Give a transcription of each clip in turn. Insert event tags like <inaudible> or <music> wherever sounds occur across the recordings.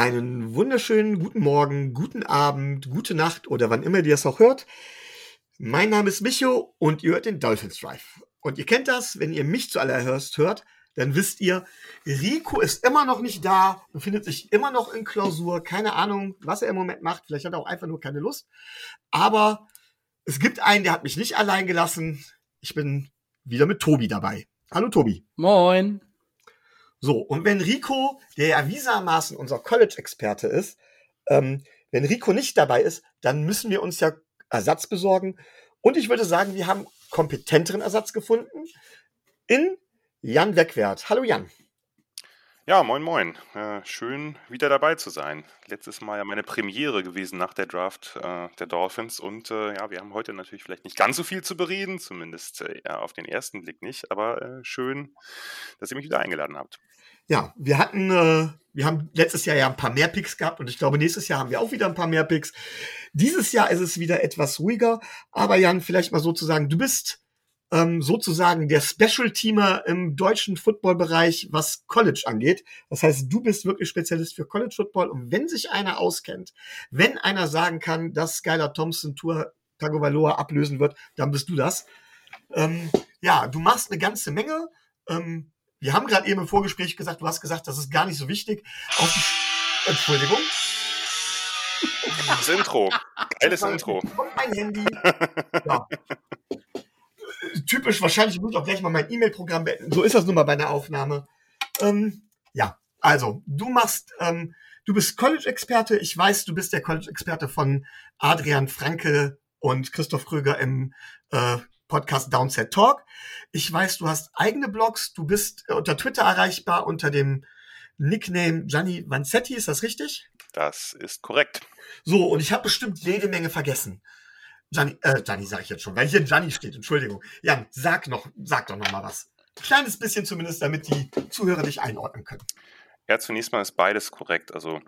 Einen wunderschönen guten Morgen, guten Abend, gute Nacht oder wann immer ihr das auch hört. Mein Name ist Micho und ihr hört den Dolphins Drive. Und ihr kennt das, wenn ihr mich zuallererst hört, dann wisst ihr, Rico ist immer noch nicht da, befindet sich immer noch in Klausur, keine Ahnung, was er im Moment macht, vielleicht hat er auch einfach nur keine Lust. Aber es gibt einen, der hat mich nicht allein gelassen. Ich bin wieder mit Tobi dabei. Hallo Tobi. Moin. So, und wenn Rico, der ja wiesermaßen unser College-Experte ist, ähm, wenn Rico nicht dabei ist, dann müssen wir uns ja Ersatz besorgen. Und ich würde sagen, wir haben kompetenteren Ersatz gefunden in Jan Wegwert. Hallo Jan. Ja, moin, moin. Äh, schön, wieder dabei zu sein. Letztes Mal ja meine Premiere gewesen nach der Draft äh, der Dolphins. Und äh, ja, wir haben heute natürlich vielleicht nicht ganz so viel zu bereden, zumindest äh, auf den ersten Blick nicht. Aber äh, schön, dass ihr mich wieder eingeladen habt. Ja, wir hatten, äh, wir haben letztes Jahr ja ein paar mehr Picks gehabt und ich glaube, nächstes Jahr haben wir auch wieder ein paar mehr Picks. Dieses Jahr ist es wieder etwas ruhiger. Aber Jan, vielleicht mal sozusagen, du bist ähm, sozusagen der Special-Teamer im deutschen Football-Bereich, was College angeht. Das heißt, du bist wirklich Spezialist für College Football. Und wenn sich einer auskennt, wenn einer sagen kann, dass Skylar Thompson Tour Tagovailoa ablösen wird, dann bist du das. Ähm, ja, du machst eine ganze Menge. Ähm, wir haben gerade eben im Vorgespräch gesagt, du hast gesagt, das ist gar nicht so wichtig. Entschuldigung. Das Intro. Geiles Intro. Kommt mein Handy. <laughs> Ja typisch, wahrscheinlich muss ich auch gleich mal mein E-Mail-Programm beenden. So ist das nun mal bei einer Aufnahme. Ähm, ja, also, du machst, ähm, du bist College-Experte. Ich weiß, du bist der College-Experte von Adrian Franke und Christoph Kröger im äh, Podcast Downset Talk. Ich weiß, du hast eigene Blogs. Du bist äh, unter Twitter erreichbar unter dem Nickname Gianni Vanzetti. Ist das richtig? Das ist korrekt. So, und ich habe bestimmt jede Menge vergessen. Gianni, äh, Gianni sage ich jetzt schon, weil hier Gianni steht, Entschuldigung. Jan, sag noch, sag doch noch mal was. Ein kleines bisschen zumindest, damit die Zuhörer dich einordnen können. Ja, zunächst mal ist beides korrekt. Also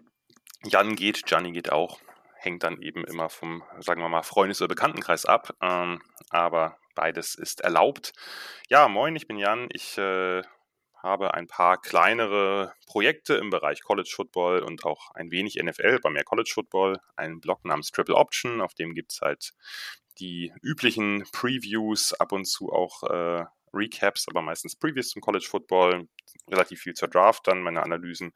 Jan geht, Gianni geht auch. Hängt dann eben immer vom, sagen wir mal, Freundes- oder Bekanntenkreis ab. Ähm, aber beides ist erlaubt. Ja, moin, ich bin Jan. Ich äh, habe ein paar kleinere Projekte im Bereich College Football und auch ein wenig NFL, bei mehr College Football, einen Blog namens Triple Option, auf dem gibt es halt die üblichen Previews, ab und zu auch äh, Recaps, aber meistens Previews zum College Football, relativ viel zur Draft, dann meine Analysen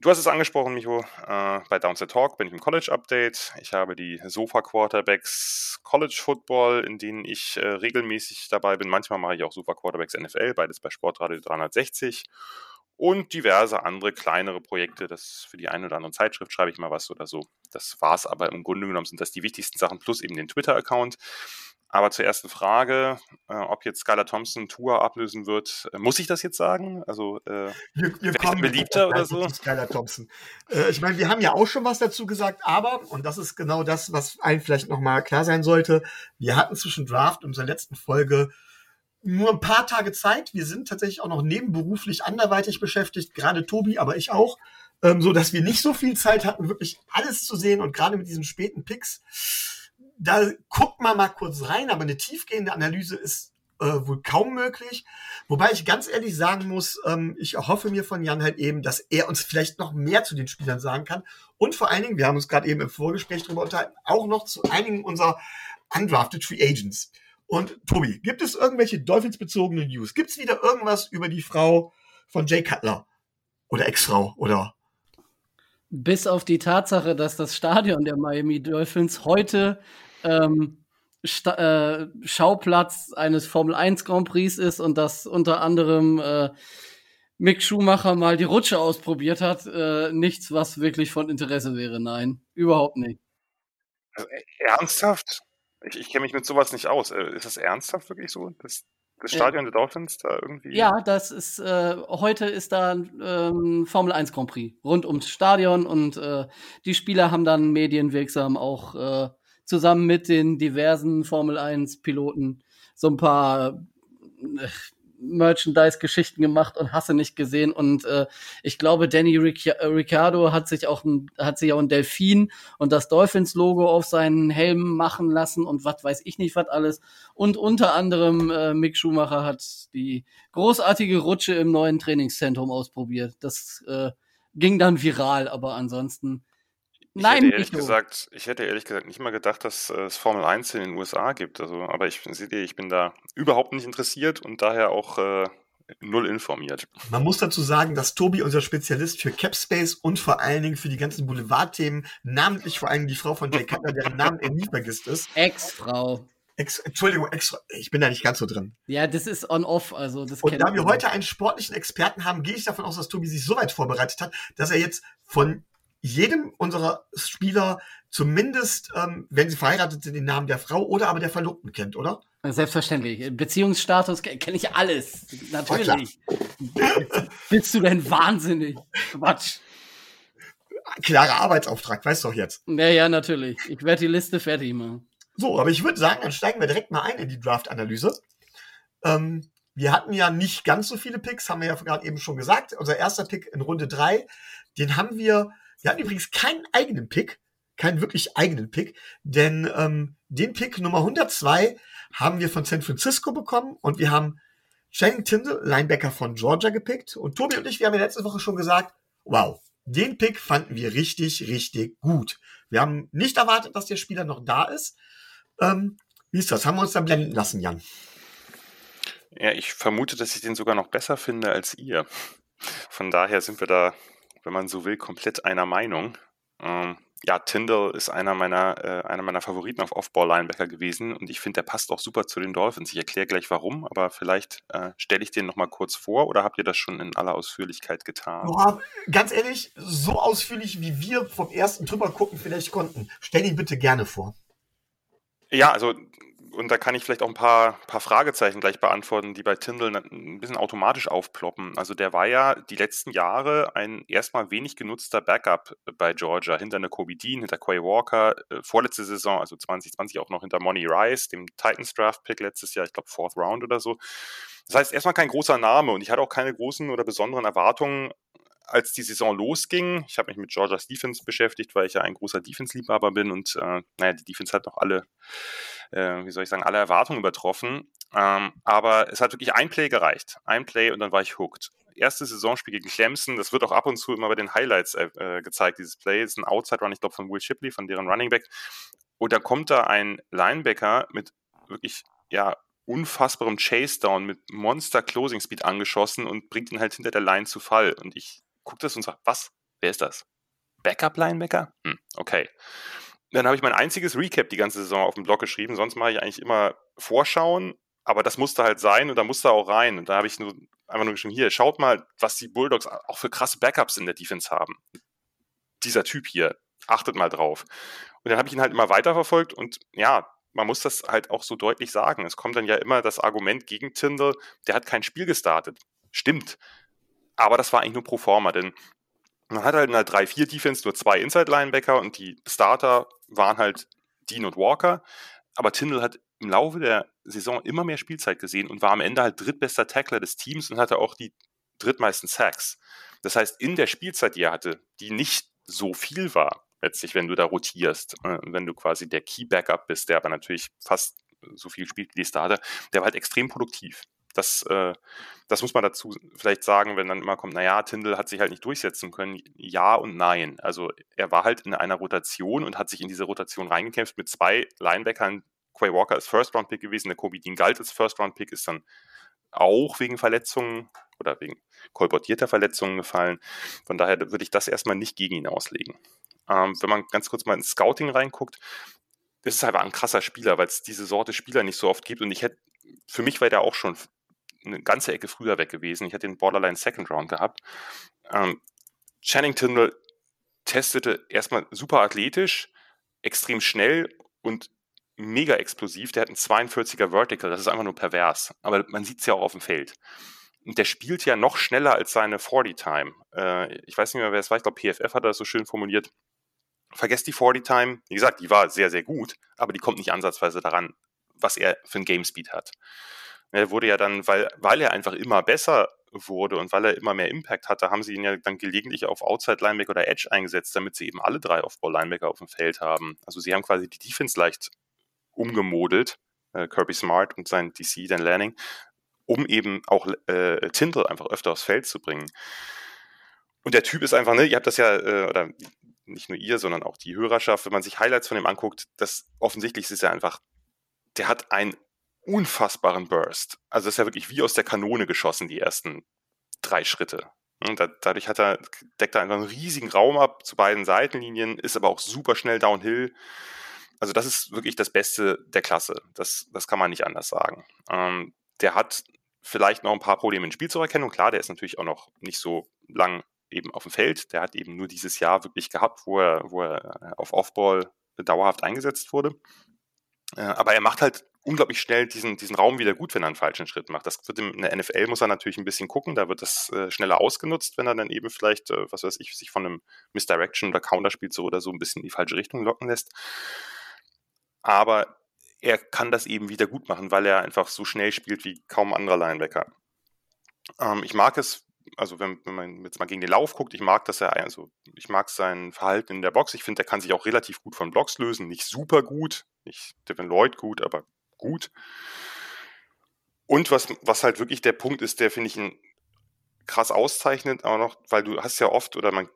Du hast es angesprochen, Micho. Äh, bei Downset Talk bin ich im College Update. Ich habe die Sofa Quarterbacks College Football, in denen ich äh, regelmäßig dabei bin. Manchmal mache ich auch Sofa Quarterbacks NFL, beides bei Sportradio 360. Und diverse andere kleinere Projekte. Das für die eine oder andere Zeitschrift schreibe ich mal was oder so. Das war's aber im Grunde genommen sind das die wichtigsten Sachen plus eben den Twitter-Account. Aber zur ersten Frage, äh, ob jetzt Skylar Thompson Tour ablösen wird, äh, muss ich das jetzt sagen? Also äh, wir, wir kommen beliebter oder so? Skylar Thompson. Äh, ich meine, wir haben ja auch schon was dazu gesagt, aber und das ist genau das, was allen vielleicht noch mal klar sein sollte. Wir hatten zwischen Draft und unserer letzten Folge nur ein paar Tage Zeit. Wir sind tatsächlich auch noch nebenberuflich anderweitig beschäftigt, gerade Tobi, aber ich auch, ähm, so dass wir nicht so viel Zeit hatten, wirklich alles zu sehen und gerade mit diesen späten Picks da guckt man mal kurz rein, aber eine tiefgehende Analyse ist äh, wohl kaum möglich. Wobei ich ganz ehrlich sagen muss, ähm, ich hoffe mir von Jan halt eben, dass er uns vielleicht noch mehr zu den Spielern sagen kann. Und vor allen Dingen, wir haben uns gerade eben im Vorgespräch darüber unterhalten, auch noch zu einigen unserer undrafted Free Agents. Und Tobi, gibt es irgendwelche Dolphins-bezogene News? Gibt es wieder irgendwas über die Frau von Jay Cutler? Oder Ex-Frau? Oder bis auf die Tatsache, dass das Stadion der Miami Dolphins heute ähm, äh, Schauplatz eines Formel 1 Grand Prix ist und dass unter anderem äh, Mick Schumacher mal die Rutsche ausprobiert hat, äh, nichts, was wirklich von Interesse wäre. Nein, überhaupt nicht. Also, ernsthaft? Ich, ich kenne mich mit sowas nicht aus. Äh, ist das ernsthaft wirklich so? Das, das Stadion der Dolphins da irgendwie? Ja, das ist, äh, heute ist da ähm, Formel 1 Grand Prix rund ums Stadion und äh, die Spieler haben dann medienwirksam auch äh, zusammen mit den diversen Formel 1 Piloten so ein paar äh, Merchandise-Geschichten gemacht und hasse nicht gesehen. Und äh, ich glaube, Danny Ric äh, Ricciardo hat sich auch ein, hat sich auch ein Delfin und das Dolphins-Logo auf seinen Helm machen lassen und was weiß ich nicht, was alles. Und unter anderem äh, Mick Schumacher hat die großartige Rutsche im neuen Trainingszentrum ausprobiert. Das äh, ging dann viral, aber ansonsten. Ich Nein, hätte ehrlich gesagt, ich hätte ehrlich gesagt nicht mal gedacht, dass äh, es Formel 1 in den USA gibt. Also, aber ich seht ihr, ich bin da überhaupt nicht interessiert und daher auch äh, null informiert. Man muss dazu sagen, dass Tobi unser Spezialist für Capspace und vor allen Dingen für die ganzen Boulevardthemen, namentlich vor allem die Frau von Jay Cutler, deren Namen er nie vergisst ist. Ex-Frau. Ex Entschuldigung, ex ich bin da nicht ganz so drin. Ja, das ist on-off, also das Und da wir heute einen sportlichen Experten haben, gehe ich davon aus, dass Tobi sich so weit vorbereitet hat, dass er jetzt von jedem unserer Spieler zumindest, ähm, wenn sie verheiratet sind, den Namen der Frau oder aber der Verlobten kennt, oder? Selbstverständlich. Beziehungsstatus kenne ich alles. Natürlich. Bist du denn wahnsinnig? Quatsch. Klarer Arbeitsauftrag, weißt du doch jetzt. Ja, ja, natürlich. Ich werde die Liste fertig machen. So, aber ich würde sagen, dann steigen wir direkt mal ein in die Draft-Analyse. Ähm, wir hatten ja nicht ganz so viele Picks, haben wir ja gerade eben schon gesagt. Unser erster Pick in Runde drei, den haben wir, wir hatten übrigens keinen eigenen Pick, keinen wirklich eigenen Pick, denn ähm, den Pick Nummer 102 haben wir von San Francisco bekommen und wir haben Channing Tindall, Linebacker von Georgia, gepickt. Und Tobi und ich, wir haben ja letzte Woche schon gesagt, wow, den Pick fanden wir richtig, richtig gut. Wir haben nicht erwartet, dass der Spieler noch da ist. Ähm, wie ist das? Haben wir uns da blenden lassen, Jan? Ja, ich vermute, dass ich den sogar noch besser finde als ihr. Von daher sind wir da, wenn man so will, komplett einer Meinung. Ähm, ja, Tyndall ist einer meiner, äh, einer meiner Favoriten auf Off-Ball-Linebacker gewesen und ich finde, der passt auch super zu den Dolphins. Ich erkläre gleich warum, aber vielleicht äh, stelle ich den nochmal kurz vor oder habt ihr das schon in aller Ausführlichkeit getan? Boah, ganz ehrlich, so ausführlich wie wir vom ersten drüber gucken vielleicht konnten. Stell ihn bitte gerne vor. Ja, also und da kann ich vielleicht auch ein paar, paar Fragezeichen gleich beantworten, die bei Tyndall ein bisschen automatisch aufploppen. Also der war ja die letzten Jahre ein erstmal wenig genutzter Backup bei Georgia, hinter einer Kobe Dean, hinter Quay Walker, äh, vorletzte Saison, also 2020 auch noch hinter Money Rice, dem Titans Draft Pick letztes Jahr, ich glaube Fourth Round oder so. Das heißt erstmal kein großer Name und ich hatte auch keine großen oder besonderen Erwartungen als die Saison losging, ich habe mich mit Georgia's Defense beschäftigt, weil ich ja ein großer Defense-Liebhaber bin und äh, naja, die Defense hat noch alle, äh, wie soll ich sagen, alle Erwartungen übertroffen. Ähm, aber es hat wirklich ein Play gereicht. Ein Play und dann war ich hooked. Erste Saisonspiel gegen Clemson, das wird auch ab und zu immer bei den Highlights äh, äh gezeigt, dieses Play. Das ist ein Outside-Run, ich glaube, von Will Shipley, von deren Running Back. Und da kommt da ein Linebacker mit wirklich, ja, unfassbarem Chase Down mit Monster Closing Speed angeschossen und bringt ihn halt hinter der Line zu Fall. Und ich guckt es und sagt, was? Wer ist das? Backup-Linebacker? Hm, okay. Dann habe ich mein einziges Recap die ganze Saison auf dem Blog geschrieben. Sonst mache ich eigentlich immer Vorschauen, aber das musste halt sein und da musste auch rein. Und da habe ich nur einfach nur geschrieben, hier, schaut mal, was die Bulldogs auch für krasse Backups in der Defense haben. Dieser Typ hier, achtet mal drauf. Und dann habe ich ihn halt immer weiterverfolgt und ja, man muss das halt auch so deutlich sagen. Es kommt dann ja immer das Argument gegen Tyndall, der hat kein Spiel gestartet. Stimmt. Aber das war eigentlich nur pro forma, denn man hat halt in der 3-4-Defense nur zwei Inside-Linebacker und die Starter waren halt Dean und Walker. Aber Tindall hat im Laufe der Saison immer mehr Spielzeit gesehen und war am Ende halt drittbester Tackler des Teams und hatte auch die drittmeisten Sacks. Das heißt, in der Spielzeit, die er hatte, die nicht so viel war, letztlich, wenn du da rotierst, äh, wenn du quasi der Key-Backup bist, der aber natürlich fast so viel spielt wie die Starter, der war halt extrem produktiv. Das, äh, das muss man dazu vielleicht sagen, wenn dann immer kommt, naja, Tindall hat sich halt nicht durchsetzen können. Ja und nein. Also er war halt in einer Rotation und hat sich in diese Rotation reingekämpft mit zwei Linebackern. Quay Walker ist First-Round-Pick gewesen, der Kobe Dean galt als First-Round-Pick, ist dann auch wegen Verletzungen oder wegen kolportierter Verletzungen gefallen. Von daher würde ich das erstmal nicht gegen ihn auslegen. Ähm, wenn man ganz kurz mal ins Scouting reinguckt, das ist einfach ein krasser Spieler, weil es diese Sorte Spieler nicht so oft gibt. Und ich hätte, für mich war der auch schon eine ganze Ecke früher weg gewesen. Ich hatte den Borderline Second Round gehabt. Ähm, Channing Tindall testete erstmal super athletisch, extrem schnell und mega explosiv. Der hat einen 42er Vertical, das ist einfach nur pervers. Aber man sieht es ja auch auf dem Feld. Und der spielt ja noch schneller als seine 40-Time. Äh, ich weiß nicht mehr, wer es war. Ich glaube, PFF hat das so schön formuliert. Vergesst die 40-Time. Wie gesagt, die war sehr, sehr gut, aber die kommt nicht ansatzweise daran, was er für ein Game Speed hat. Er wurde ja dann, weil, weil er einfach immer besser wurde und weil er immer mehr Impact hatte, haben sie ihn ja dann gelegentlich auf Outside Linebacker oder Edge eingesetzt, damit sie eben alle drei Off-Ball Linebacker auf dem Feld haben. Also sie haben quasi die Defense leicht umgemodelt, äh, Kirby Smart und sein DC, Dan Lanning, um eben auch äh, Tindall einfach öfter aufs Feld zu bringen. und der Typ ist einfach, ne, ihr habt das ja, äh, oder nicht nur ihr, sondern auch die Hörerschaft, wenn man sich Highlights von ihm anguckt, das offensichtlich ist ja einfach, der hat einen unfassbaren Burst. Also das ist ja wirklich wie aus der Kanone geschossen, die ersten drei Schritte. Und da, dadurch hat er, deckt er einfach einen riesigen Raum ab zu beiden Seitenlinien, ist aber auch super schnell downhill. Also das ist wirklich das Beste der Klasse. Das, das kann man nicht anders sagen. Ähm, der hat vielleicht noch ein paar Probleme in Spielzeugerkennung. Klar, der ist natürlich auch noch nicht so lang eben auf dem Feld. Der hat eben nur dieses Jahr wirklich gehabt, wo er, wo er auf Offball dauerhaft eingesetzt wurde. Äh, aber er macht halt unglaublich schnell diesen, diesen Raum wieder gut, wenn er einen falschen Schritt macht. Das wird in der NFL muss er natürlich ein bisschen gucken, da wird das äh, schneller ausgenutzt, wenn er dann eben vielleicht, äh, was weiß ich, sich von einem Misdirection oder Counterspielzug oder so ein bisschen in die falsche Richtung locken lässt. Aber er kann das eben wieder gut machen, weil er einfach so schnell spielt wie kaum anderer Linebacker. Ähm, ich mag es, also wenn, wenn, man jetzt mal gegen den Lauf guckt, ich mag dass er, also ich mag sein Verhalten in der Box. Ich finde, er kann sich auch relativ gut von Blocks lösen. Nicht super gut, nicht Devin Lloyd gut, aber gut. Und was, was halt wirklich der Punkt ist, der finde ich ein krass auszeichnet, aber noch, weil du hast ja oft, oder man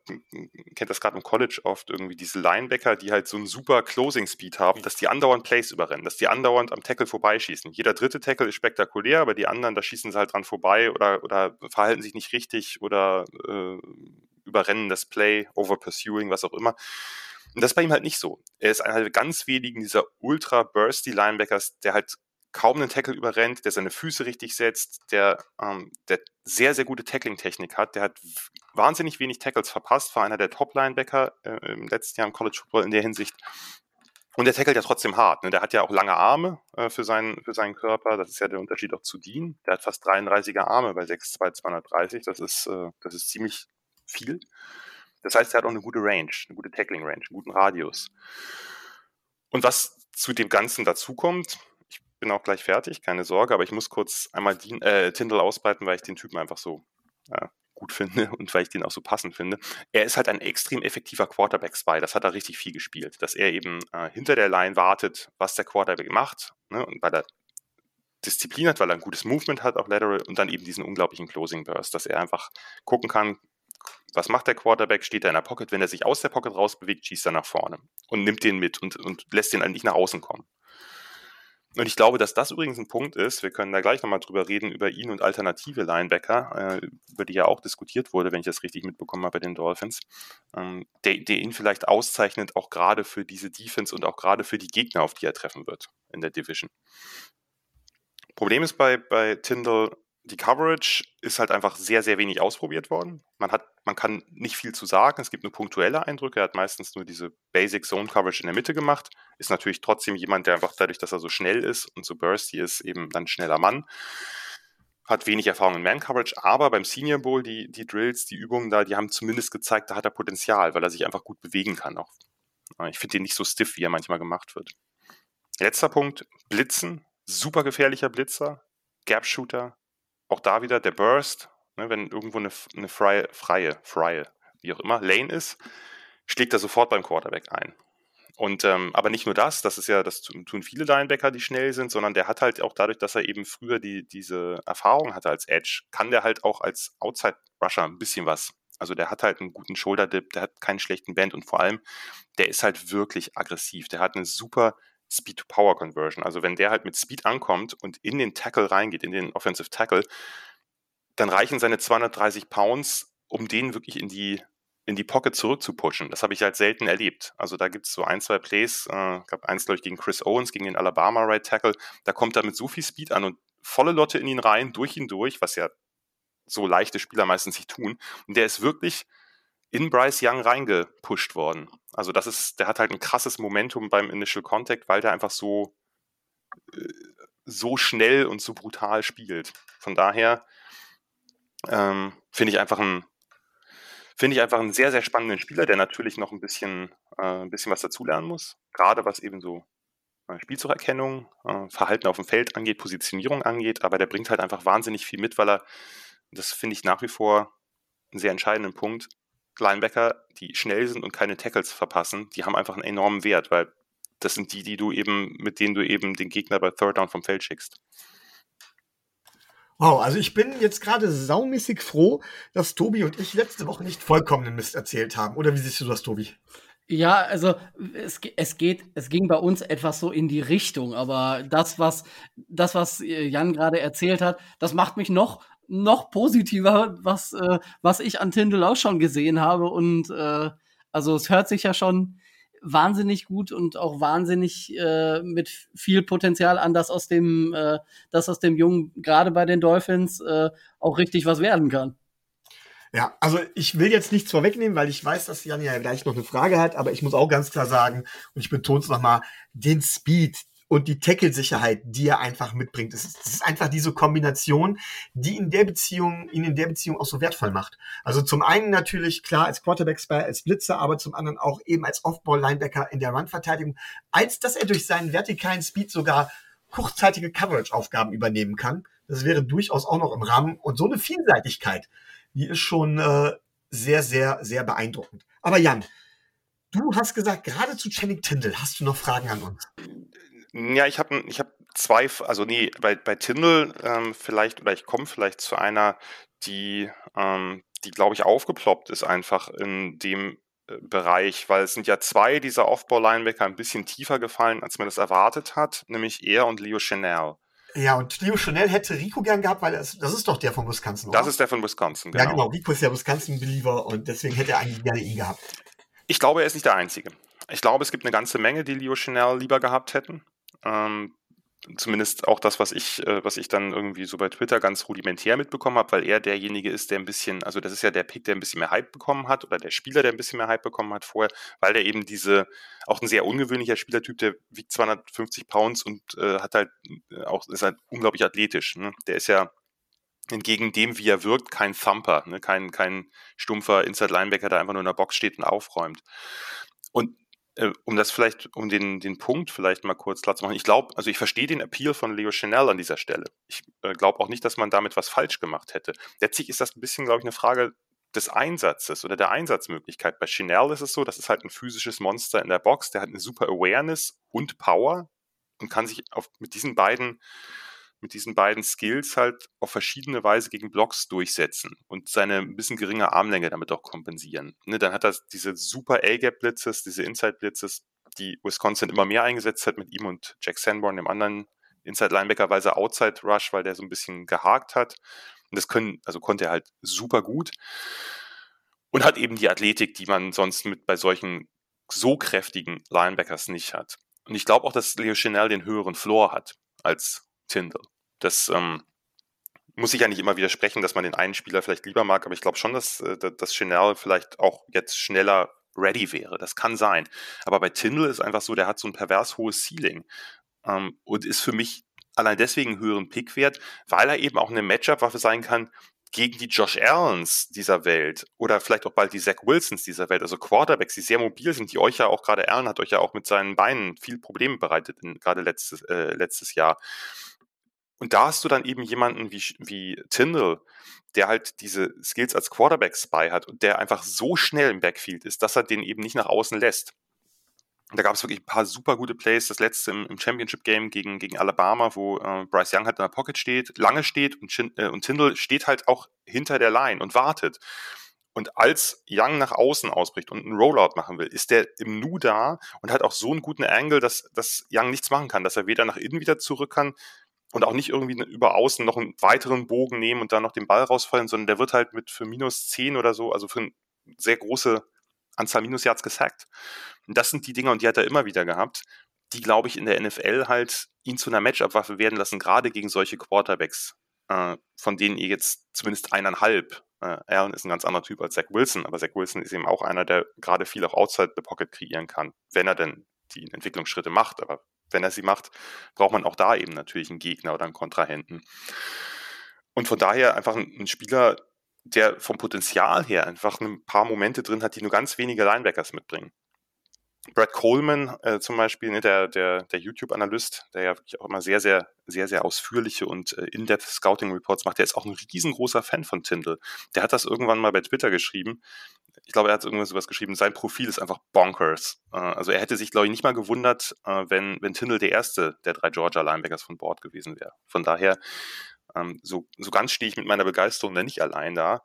kennt das gerade im College oft, irgendwie diese Linebacker, die halt so einen super Closing Speed haben, dass die andauernd Plays überrennen, dass die andauernd am Tackle vorbeischießen. Jeder dritte Tackle ist spektakulär, aber die anderen, da schießen sie halt dran vorbei oder, oder verhalten sich nicht richtig oder äh, überrennen das Play, over pursuing, was auch immer. Und das ist bei ihm halt nicht so. Er ist einer der ganz wenigen dieser ultra bursty Linebackers, der halt kaum einen Tackle überrennt, der seine Füße richtig setzt, der, ähm, der sehr, sehr gute Tackling-Technik hat. Der hat wahnsinnig wenig Tackles verpasst, war einer der Top-Linebacker äh, im letzten Jahr im College Football in der Hinsicht. Und der tackelt ja trotzdem hart. Ne? Der hat ja auch lange Arme äh, für, seinen, für seinen Körper. Das ist ja der Unterschied auch zu Dean. Der hat fast 33er Arme bei 6'2", 230. Das ist, äh, das ist ziemlich viel. Das heißt, er hat auch eine gute Range, eine gute Tackling-Range, einen guten Radius. Und was zu dem Ganzen dazukommt, bin auch gleich fertig, keine Sorge, aber ich muss kurz einmal äh, Tindall ausbreiten, weil ich den Typen einfach so äh, gut finde und weil ich den auch so passend finde. Er ist halt ein extrem effektiver Quarterback-Spy. Das hat er richtig viel gespielt, dass er eben äh, hinter der Line wartet, was der Quarterback macht ne, und weil er Disziplin hat, weil er ein gutes Movement hat, auch lateral und dann eben diesen unglaublichen Closing Burst, dass er einfach gucken kann, was macht der Quarterback? Steht er in der Pocket? Wenn er sich aus der Pocket rausbewegt, schießt er nach vorne und nimmt den mit und, und lässt den nicht nach außen kommen. Und ich glaube, dass das übrigens ein Punkt ist, wir können da gleich nochmal drüber reden, über ihn und alternative Linebacker, äh, über die ja auch diskutiert wurde, wenn ich das richtig mitbekommen habe bei den Dolphins, ähm, der, der ihn vielleicht auszeichnet, auch gerade für diese Defense und auch gerade für die Gegner, auf die er treffen wird in der Division. Problem ist bei, bei Tyndall, die Coverage ist halt einfach sehr, sehr wenig ausprobiert worden. Man hat, man kann nicht viel zu sagen. Es gibt nur punktuelle Eindrücke. Er hat meistens nur diese Basic Zone Coverage in der Mitte gemacht. Ist natürlich trotzdem jemand, der einfach dadurch, dass er so schnell ist und so bursty ist, eben dann schneller Mann. Hat wenig Erfahrung in Man Coverage, aber beim Senior Bowl, die, die Drills, die Übungen da, die haben zumindest gezeigt, da hat er Potenzial, weil er sich einfach gut bewegen kann auch. Ich finde ihn nicht so stiff, wie er manchmal gemacht wird. Letzter Punkt, Blitzen. Super gefährlicher Blitzer. Gap Shooter, auch da wieder der Burst, ne, wenn irgendwo eine, eine freie, freie, freie, wie auch immer, Lane ist, schlägt er sofort beim Quarterback ein. Und ähm, aber nicht nur das, das ist ja, das tun viele Linebacker, die schnell sind, sondern der hat halt auch dadurch, dass er eben früher die, diese Erfahrung hatte als Edge, kann der halt auch als Outside Rusher ein bisschen was. Also der hat halt einen guten Shoulder Dip, der hat keinen schlechten Band und vor allem, der ist halt wirklich aggressiv. Der hat eine super Speed-to-Power-Conversion. Also wenn der halt mit Speed ankommt und in den Tackle reingeht, in den Offensive Tackle, dann reichen seine 230 Pounds, um den wirklich in die, in die Pocket zurückzupushen. Das habe ich halt selten erlebt. Also da gibt es so ein, zwei Plays, äh, gab eins, glaube ich, gegen Chris Owens, gegen den Alabama Right Tackle, da kommt er mit so viel Speed an und volle Lotte in ihn rein, durch ihn durch, was ja so leichte Spieler meistens nicht tun. Und der ist wirklich in Bryce Young reingepusht worden. Also das ist, der hat halt ein krasses Momentum beim Initial Contact, weil der einfach so, äh, so schnell und so brutal spielt. Von daher ähm, finde ich einfach ein finde ich einfach einen sehr, sehr spannenden Spieler, der natürlich noch ein bisschen, äh, ein bisschen was dazulernen muss. Gerade was eben so äh, Spielzugerkennung, äh, Verhalten auf dem Feld angeht, Positionierung angeht, aber der bringt halt einfach wahnsinnig viel mit, weil er, das finde ich nach wie vor einen sehr entscheidenden Punkt, Linebacker, die schnell sind und keine Tackles verpassen, die haben einfach einen enormen Wert, weil das sind die, die du eben, mit denen du eben den Gegner bei Third Down vom Feld schickst. Wow, also ich bin jetzt gerade saumäßig froh, dass Tobi und ich letzte Woche nicht vollkommenen Mist erzählt haben. Oder wie siehst du das, Tobi? Ja, also es, es geht, es ging bei uns etwas so in die Richtung, aber das, was, das, was äh, Jan gerade erzählt hat, das macht mich noch, noch positiver, was, äh, was ich an Tindel auch schon gesehen habe. Und äh, also es hört sich ja schon wahnsinnig gut und auch wahnsinnig äh, mit viel Potenzial an, dass aus dem, äh, dass aus dem Jungen gerade bei den Dolphins äh, auch richtig was werden kann. Ja, also ich will jetzt nichts vorwegnehmen, weil ich weiß, dass Jan ja gleich noch eine Frage hat, aber ich muss auch ganz klar sagen, und ich betone es nochmal, den Speed, und die Tackle-Sicherheit, die er einfach mitbringt. Das ist, das ist einfach diese Kombination, die in der Beziehung, ihn in der Beziehung auch so wertvoll macht. Also zum einen natürlich klar als Quarterback-Spy, als Blitzer, aber zum anderen auch eben als Off-Ball-Linebacker in der Run-Verteidigung, als dass er durch seinen vertikalen Speed sogar kurzzeitige Coverage-Aufgaben übernehmen kann. Das wäre durchaus auch noch im Rahmen. Und so eine Vielseitigkeit, die ist schon äh, sehr, sehr, sehr beeindruckend. Aber Jan, du hast gesagt, gerade zu Channing Tindall hast du noch Fragen an uns. Ja, ich habe ich hab zwei, also nee, bei, bei Tindall ähm, vielleicht, oder ich komme vielleicht zu einer, die, ähm, die glaube ich aufgeploppt ist einfach in dem äh, Bereich, weil es sind ja zwei dieser Off-Ball-Linebacker ein bisschen tiefer gefallen, als man das erwartet hat, nämlich er und Leo Chanel. Ja, und Leo Chanel hätte Rico gern gehabt, weil das, das ist doch der von Wisconsin, oder? Das ist der von Wisconsin, genau. Ja, genau. Rico ist ja Wisconsin-Believer und deswegen hätte er eigentlich gerne ihn gehabt. Ich glaube, er ist nicht der Einzige. Ich glaube, es gibt eine ganze Menge, die Leo Chanel lieber gehabt hätten. Ähm, zumindest auch das, was ich, äh, was ich dann irgendwie so bei Twitter ganz rudimentär mitbekommen habe, weil er derjenige ist, der ein bisschen, also das ist ja der Pick, der ein bisschen mehr Hype bekommen hat oder der Spieler, der ein bisschen mehr Hype bekommen hat vorher, weil der eben diese, auch ein sehr ungewöhnlicher Spielertyp, der wiegt 250 Pounds und äh, hat halt äh, auch, ist halt unglaublich athletisch. Ne? Der ist ja entgegen dem, wie er wirkt, kein Thumper, ne? kein, kein stumpfer Inside-Linebacker, der einfach nur in der Box steht und aufräumt. Und um das vielleicht, um den, den Punkt vielleicht mal kurz klar zu machen. Ich glaube, also ich verstehe den Appeal von Leo Chanel an dieser Stelle. Ich äh, glaube auch nicht, dass man damit was falsch gemacht hätte. Letztlich ist das ein bisschen, glaube ich, eine Frage des Einsatzes oder der Einsatzmöglichkeit. Bei Chanel ist es so, das ist halt ein physisches Monster in der Box, der hat eine super Awareness und Power und kann sich auf, mit diesen beiden mit diesen beiden Skills halt auf verschiedene Weise gegen Blocks durchsetzen und seine ein bisschen geringe Armlänge damit auch kompensieren. Ne, dann hat er diese super A-Gap-Blitzes, diese Inside-Blitzes, die Wisconsin immer mehr eingesetzt hat mit ihm und Jack Sanborn, dem anderen Inside-Linebacker, weise Outside-Rush, weil der so ein bisschen gehakt hat. Und das können, also konnte er halt super gut. Und hat eben die Athletik, die man sonst mit bei solchen so kräftigen Linebackers nicht hat. Und ich glaube auch, dass Leo Chanel den höheren Floor hat als Tyndall. Das ähm, muss ich ja nicht immer widersprechen, dass man den einen Spieler vielleicht lieber mag, aber ich glaube schon, dass, äh, dass Chanel vielleicht auch jetzt schneller ready wäre. Das kann sein. Aber bei Tyndall ist einfach so, der hat so ein pervers hohes Ceiling ähm, und ist für mich allein deswegen höheren Pick wert, weil er eben auch eine Matchup-Waffe sein kann gegen die Josh Allens dieser Welt oder vielleicht auch bald die Zach Wilsons dieser Welt, also Quarterbacks, die sehr mobil sind, die euch ja auch gerade Allen hat euch ja auch mit seinen Beinen viel Probleme bereitet, gerade letztes, äh, letztes Jahr. Und da hast du dann eben jemanden wie, wie Tyndall, der halt diese Skills als Quarterback-Spy hat und der einfach so schnell im Backfield ist, dass er den eben nicht nach außen lässt. Und da gab es wirklich ein paar super gute Plays. Das letzte im, im Championship-Game gegen, gegen Alabama, wo äh, Bryce Young halt in der Pocket steht, lange steht und, Chin, äh, und Tyndall steht halt auch hinter der Line und wartet. Und als Young nach außen ausbricht und einen Rollout machen will, ist der im Nu da und hat auch so einen guten Angle, dass, dass Young nichts machen kann, dass er weder nach innen wieder zurück kann, und auch nicht irgendwie über außen noch einen weiteren Bogen nehmen und dann noch den Ball rausfallen, sondern der wird halt mit für minus 10 oder so, also für eine sehr große Anzahl Minusyards gesackt. Und das sind die Dinger, und die hat er immer wieder gehabt, die, glaube ich, in der NFL halt ihn zu einer Matchup-Waffe werden lassen, gerade gegen solche Quarterbacks, äh, von denen ihr jetzt zumindest eineinhalb, äh, Allen ist ein ganz anderer Typ als Zach Wilson, aber Zach Wilson ist eben auch einer, der gerade viel auch outside the pocket kreieren kann, wenn er denn die Entwicklungsschritte macht, aber wenn er sie macht, braucht man auch da eben natürlich einen Gegner oder einen Kontrahenten. Und von daher einfach ein, Spieler, der vom Potenzial her einfach ein paar Momente drin hat, die nur ganz wenige Linebackers mitbringen. Brad Coleman äh, zum Beispiel, ne, der, der, der YouTube-Analyst, der ja wirklich auch immer sehr, sehr, sehr, sehr ausführliche und äh, in-depth Scouting-Reports macht, der ist auch ein riesengroßer Fan von Tyndall. Der hat das irgendwann mal bei Twitter geschrieben. Ich glaube, er hat irgendwas sowas geschrieben. Sein Profil ist einfach bonkers. Äh, also er hätte sich, glaube ich, nicht mal gewundert, äh, wenn, wenn Tyndall der erste der drei Georgia Linebackers von Bord gewesen wäre. Von daher Ähm, so, so ganz stehe ich mit meiner Begeisterung da nicht allein da.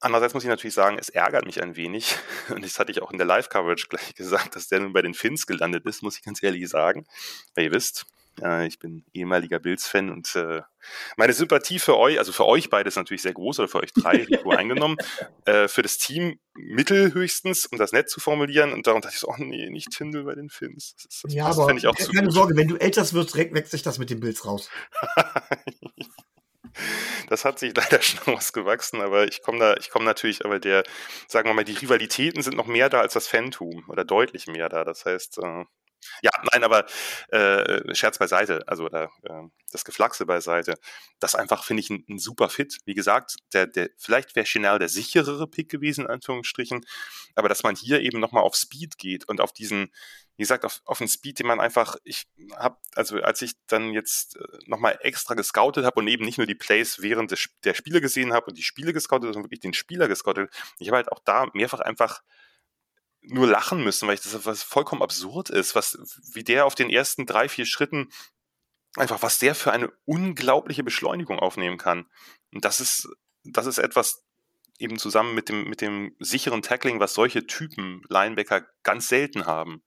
Andererseits muss ich natürlich sagen, es ärgert mich ein wenig. <laughs> Und das hatte ich auch in der Live-Coverage gleich gesagt, dass der nun bei den Finns gelandet ist, muss ich ganz ehrlich sagen. Weil ihr wisst, äh, ich bin ehemaliger Bills-Fan und äh, meine Sympathie für euch, also für euch beide ist natürlich sehr groß, oder für euch drei, Rico eingenommen, <laughs> äh, für das Team mittel höchstens, um das nett zu formulieren. Und darum dachte ich so, oh nee, nicht Tindel bei den Finns. Das, das ja, aber ich auch keine Sorge, wenn du älter wirst, wächst sich das mit den Bills raus. <laughs> das hat sich leider <laughs> schon ausgewachsen, aber ich komme da, ich komme natürlich, aber der, sagen wir mal, die Rivalitäten sind noch mehr da als das Phantom oder deutlich mehr da. Das heißt, äh, ja, nein, aber äh, Scherz beiseite, also oder, äh, das Geflaxe beiseite. Das einfach finde ich ein, ein, super Fit. Wie gesagt, der, der, vielleicht wäre Chanel der sicherere Pick gewesen, in Anführungsstrichen, aber dass man hier eben nochmal auf Speed geht und auf diesen, wie gesagt, auf, auf den Speed, den man einfach, ich habe, also als ich dann jetzt äh, nochmal extra gescoutet habe und eben nicht nur die Plays während des, der Spiele gesehen habe und die Spiele gescoutet, sondern wirklich den Spieler gescoutet, ich habe halt auch da mehrfach einfach nur lachen müssen, weil ich das was vollkommen absurd ist, was, wie der auf den ersten drei, vier Schritten einfach, was der für eine unglaubliche Beschleunigung aufnehmen kann. Und das ist, das ist etwas eben zusammen mit dem, mit dem sicheren Tackling, was solche Typen Linebacker ganz selten haben.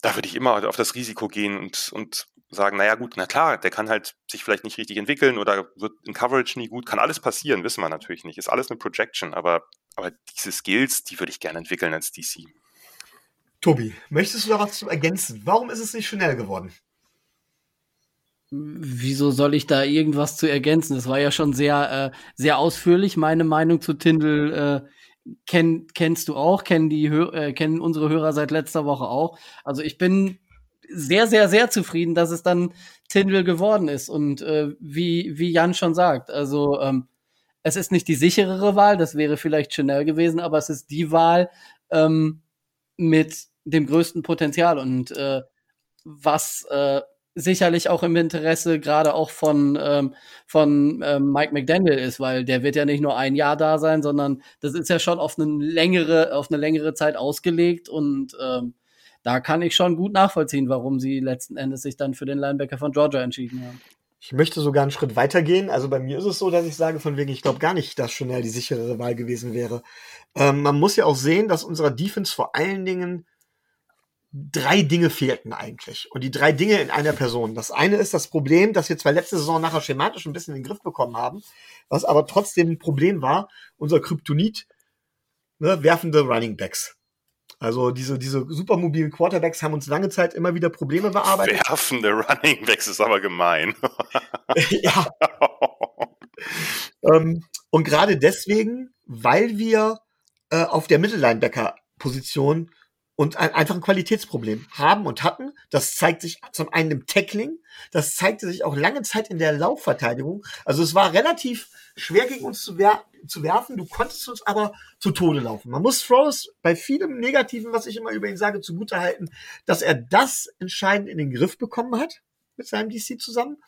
Da würde ich immer auf das Risiko gehen und, und sagen, naja gut, na klar, der kann halt sich vielleicht nicht richtig entwickeln oder wird in Coverage nie gut, kann alles passieren, wissen wir natürlich nicht, ist alles eine Projection, aber aber diese Skills, die würde ich gerne entwickeln als DC. Tobi, möchtest du da was zu ergänzen? Warum ist es nicht schnell geworden? Wieso soll ich da irgendwas zu ergänzen? Das war ja schon sehr, äh, sehr ausführlich. Meine Meinung zu Tindel äh, kenn, kennst du auch, kennen die äh, kennen unsere Hörer seit letzter Woche auch. Also ich bin sehr, sehr, sehr zufrieden, dass es dann Tindel geworden ist. Und äh, wie, wie Jan schon sagt, also ähm, es ist nicht die sicherere Wahl, das wäre vielleicht Chanel gewesen, aber es ist die Wahl ähm, mit dem größten Potenzial und äh, was äh, sicherlich auch im Interesse gerade auch von, ähm, von ähm, Mike McDaniel ist, weil der wird ja nicht nur ein Jahr da sein, sondern das ist ja schon auf eine längere, auf eine längere Zeit ausgelegt und ähm, da kann ich schon gut nachvollziehen, warum sie letzten Endes sich dann für den Linebacker von Georgia entschieden haben. Ich möchte sogar einen Schritt weiter gehen. Also bei mir ist es so, dass ich sage, von wegen, ich glaube gar nicht, dass Chanel die sicherere Wahl gewesen wäre. Ähm, man muss ja auch sehen, dass unserer Defense vor allen Dingen drei Dinge fehlten eigentlich. Und die drei Dinge in einer Person. Das eine ist das Problem, dass wir zwar letzte Saison nachher schematisch ein bisschen in den Griff bekommen haben, was aber trotzdem ein Problem war, unser Kryptonit, ne, werfende Running Backs. Also diese, diese supermobilen Quarterbacks haben uns lange Zeit immer wieder Probleme bearbeitet. Werfende Running Backs ist aber gemein. <laughs> <laughs> ja. ähm, und gerade deswegen, weil wir äh, auf der Mittellinebacker-Position und ein, einfach ein Qualitätsproblem haben und hatten. Das zeigt sich zum einen im Tackling, das zeigte sich auch lange Zeit in der Laufverteidigung. Also es war relativ schwer gegen uns zu, wer zu werfen, du konntest uns aber zu Tode laufen. Man muss Frost bei vielem Negativen, was ich immer über ihn sage, zugutehalten, dass er das entscheidend in den Griff bekommen hat mit seinem DC zusammen.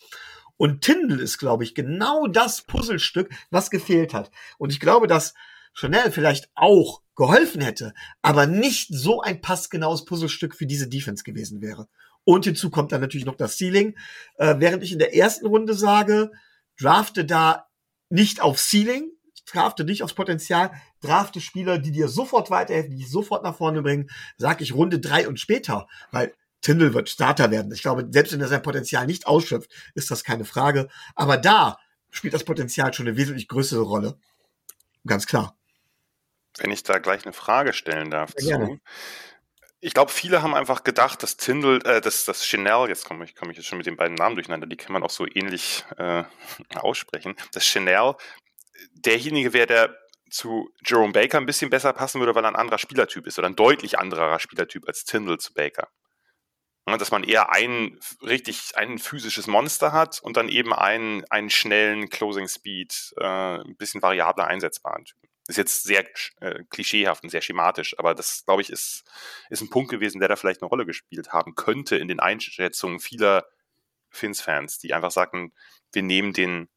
Und Tindall ist, glaube ich, genau das Puzzlestück, was gefehlt hat. Und ich glaube, dass Chanel vielleicht auch geholfen hätte, aber nicht so ein passgenaues Puzzlestück für diese Defense gewesen wäre. Und hinzu kommt dann natürlich noch das Ceiling. Äh, während ich in der ersten Runde sage, drafte da nicht auf Ceiling, drafte nicht aufs Potenzial, drafte Spieler, die dir sofort weiterhelfen, die dich sofort nach vorne bringen, sage ich Runde drei und später, weil Tindall wird Starter werden. Ich glaube, selbst wenn er sein Potenzial nicht ausschöpft, ist das keine Frage. Aber da spielt das Potenzial schon eine wesentlich größere Rolle. Ganz klar. Wenn ich da gleich eine Frage stellen darf ja, zu. Ich glaube, viele haben einfach gedacht, dass Tindall, äh, dass das Chanel, jetzt komme ich, komme ich jetzt schon mit den beiden Namen durcheinander, die kann man auch so ähnlich äh, <laughs> aussprechen, dass Chanel derjenige wäre, der zu Jerome Baker ein bisschen besser passen würde, weil er ein anderer Spielertyp ist oder ein deutlich anderer Spielertyp als Tindall zu Baker. Ja, dass man eher ein richtig ein physisches Monster hat und dann eben einen, einen schnellen Closing Speed, äh, ein bisschen variabler einsetzbaren Typen ist jetzt sehr äh, klischeehaft und sehr schematisch, aber das, glaube ich, ist, ist ein Punkt gewesen, der da vielleicht eine Rolle gespielt haben könnte in den Einschätzungen vieler Fins-Fans, die einfach sagten, wir nehmen den,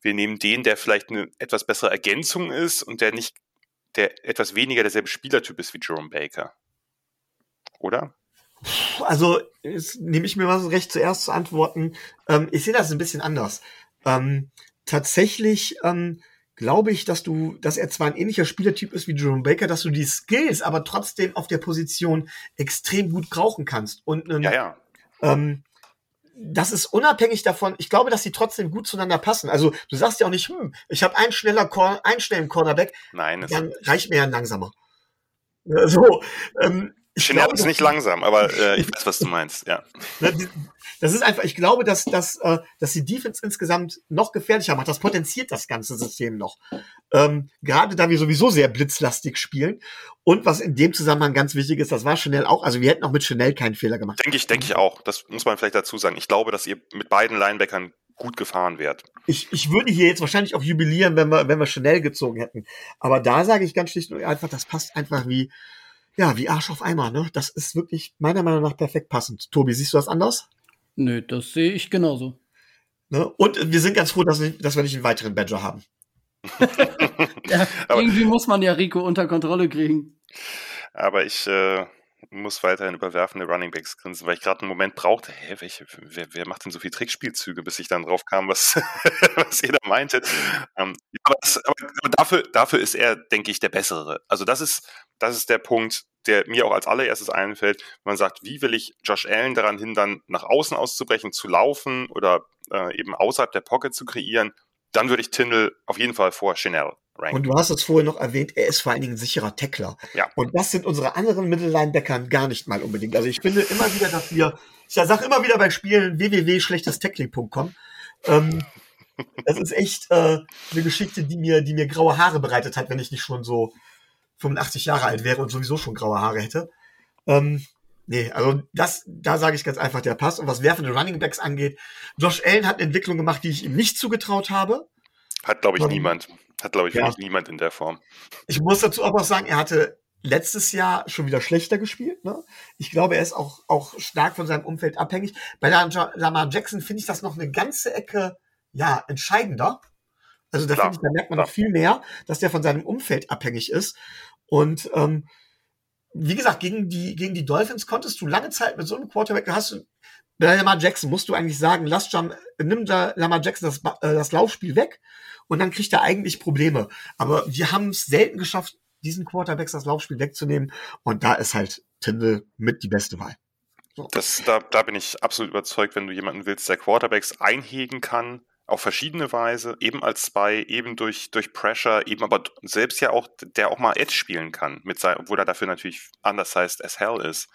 wir nehmen den, der vielleicht eine etwas bessere Ergänzung ist und der nicht, der etwas weniger derselbe Spielertyp ist wie Jerome Baker. Oder? Also nehme ich mir mal so recht zuerst zu antworten. Ähm, ich sehe das ein bisschen anders. Ähm, tatsächlich ähm, glaube ich, dass du, dass er zwar ein ähnlicher Spielertyp ist wie Jerome Baker, dass du die Skills aber trotzdem auf der Position extrem gut brauchen kannst. Und ähm, ja, ja. Ähm, das ist unabhängig davon, ich glaube, dass sie trotzdem gut zueinander passen. Also du sagst ja auch nicht, hm, ich habe einen schneller Cor einen schnellen Cornerback, Nein, dann reicht mir ja ein langsamer. So, ähm, Chanel ist nicht langsam, aber äh, ich <laughs> weiß, was du meinst, ja. Das ist einfach, ich glaube, dass, dass, äh, dass die Defense insgesamt noch gefährlicher macht. Das potenziert das ganze System noch. Ähm, gerade da wir sowieso sehr blitzlastig spielen. Und was in dem Zusammenhang ganz wichtig ist, das war Chanel auch, also wir hätten auch mit Chanel keinen Fehler gemacht. Denke ich, denke ich auch. Das muss man vielleicht dazu sagen. Ich glaube, dass ihr mit beiden Linebackern gut gefahren wärt. Ich, ich würde hier jetzt wahrscheinlich auch jubilieren, wenn wir, wenn wir Chanel gezogen hätten. Aber da sage ich ganz schlicht und einfach, das passt einfach wie, ja, wie Arsch auf Eimer, ne? Das ist wirklich meiner Meinung nach perfekt passend. Tobi, siehst du das anders? Nö, das sehe ich genauso. Ne? Und wir sind ganz froh, dass, dass wir nicht einen weiteren Badger haben. <laughs> ja, irgendwie muss man ja Rico unter Kontrolle kriegen. Aber ich äh, muss weiterhin überwerfende Runningbacks grinsen, weil ich gerade einen Moment brauchte, hä, welche, wer, wer macht denn so viel Trickspielzüge, bis ich dann drauf kam, was, <laughs> was ihr da meintet. Ähm, aber, das, aber, aber dafür, dafür ist er, denke ich, der Bessere. Also das ist, das ist der Punkt, der mir auch als allererstes einfällt, man sagt, wie will ich Josh Allen daran hindern, nach außen auszubrechen, zu laufen oder äh, eben außerhalb der Pocket zu kreieren, dann würde ich Tindall auf jeden Fall vor Chanel ranken. Und du hast es vorher noch erwähnt, er ist vor allen Dingen ein sicherer Tackler. Ja. Und das sind unsere anderen Mittellinebackern gar nicht mal unbedingt. Also ich finde immer wieder, dass wir, ich sage immer wieder bei Spielen www.schlechtestackling.com, ähm, das ist echt äh, eine Geschichte, die mir, die mir graue Haare bereitet hat, wenn ich nicht schon so 85 Jahre alt wäre und sowieso schon graue Haare hätte. Ähm, nee, also das, da sage ich ganz einfach, der passt. Und was werfende Running Backs angeht, Josh Allen hat eine Entwicklung gemacht, die ich ihm nicht zugetraut habe. Hat, glaube ich, um, niemand. Hat, glaube ich, ja. niemand in der Form. Ich muss dazu aber auch sagen, er hatte letztes Jahr schon wieder schlechter gespielt. Ne? Ich glaube, er ist auch, auch stark von seinem Umfeld abhängig. Bei Lamar Jackson finde ich das noch eine ganze Ecke ja, entscheidender. Also da, ich, da merkt man noch viel mehr, dass der von seinem Umfeld abhängig ist. Und ähm, wie gesagt, gegen die, gegen die Dolphins konntest du lange Zeit mit so einem Quarterback, hast du, bei Lamar Jackson musst du eigentlich sagen, lass Jam, nimm da Lamar Jackson das, äh, das Laufspiel weg und dann kriegt er eigentlich Probleme. Aber wir haben es selten geschafft, diesen Quarterbacks das Laufspiel wegzunehmen. Und da ist halt Tindall mit die beste Wahl. So. Das, da, da bin ich absolut überzeugt, wenn du jemanden willst, der Quarterbacks einhegen kann, auf verschiedene Weise, eben als Spy, eben durch, durch Pressure, eben aber selbst ja auch, der auch mal Edge spielen kann, mit sein, obwohl er dafür natürlich anders heißt as hell ist.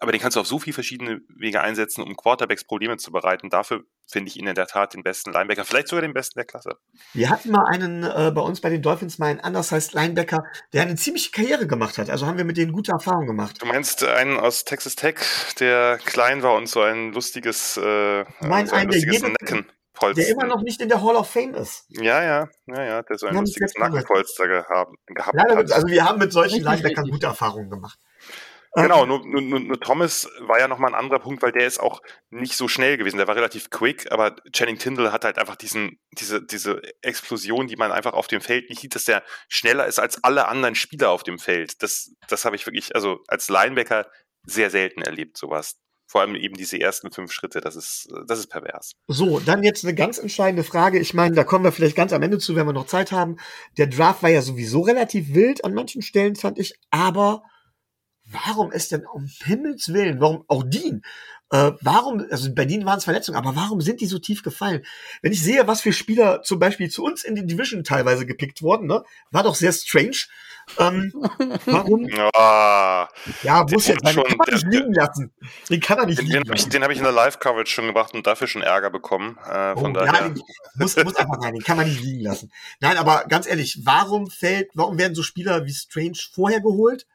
Aber den kannst du auf so viele verschiedene Wege einsetzen, um Quarterbacks Probleme zu bereiten. Dafür finde ich ihn in der Tat den besten Linebacker, vielleicht sogar den besten der Klasse. Wir hatten mal einen äh, bei uns bei den Dolphins mal einen anders heißt Linebacker, der eine ziemliche Karriere gemacht hat. Also haben wir mit denen gute Erfahrungen gemacht. Du meinst einen aus Texas Tech, der klein war und so ein lustiges, äh, mein, so ein lustiges Necken. Polster. Der immer noch nicht in der Hall of Fame ist. Ja, ja, ja, ja, der so ein lustiges Nackenpolster gehabt, gehabt ja, hat. Also wir haben mit solchen Linebackern gute Erfahrungen gemacht. Genau, nur, nur, nur Thomas war ja nochmal ein anderer Punkt, weil der ist auch nicht so schnell gewesen. Der war relativ quick, aber Channing Tindall hat halt einfach diesen, diese, diese Explosion, die man einfach auf dem Feld nicht sieht, dass der schneller ist als alle anderen Spieler auf dem Feld. Das, das habe ich wirklich, also als Linebacker sehr selten erlebt, sowas. Vor allem eben diese ersten fünf Schritte, das ist, das ist pervers. So, dann jetzt eine ganz entscheidende Frage. Ich meine, da kommen wir vielleicht ganz am Ende zu, wenn wir noch Zeit haben. Der Draft war ja sowieso relativ wild an manchen Stellen, fand ich, aber warum ist denn um Himmels Willen, warum auch Dean, äh, warum, also bei Dean waren es Verletzungen, aber warum sind die so tief gefallen? Wenn ich sehe, was für Spieler zum Beispiel zu uns in die Division teilweise gepickt wurden, ne, war doch sehr strange. Ähm, <laughs> warum? Ja, ja muss jetzt sein. Den kann man nicht liegen lassen. Den kann er nicht den, liegen den lassen. Den habe ich in der Live-Coverage schon gebracht und dafür schon Ärger bekommen. Äh, von oh, daher. Ja, muss, muss einfach sein, den kann man nicht liegen lassen. Nein, aber ganz ehrlich, warum fällt, warum werden so Spieler wie Strange vorher geholt?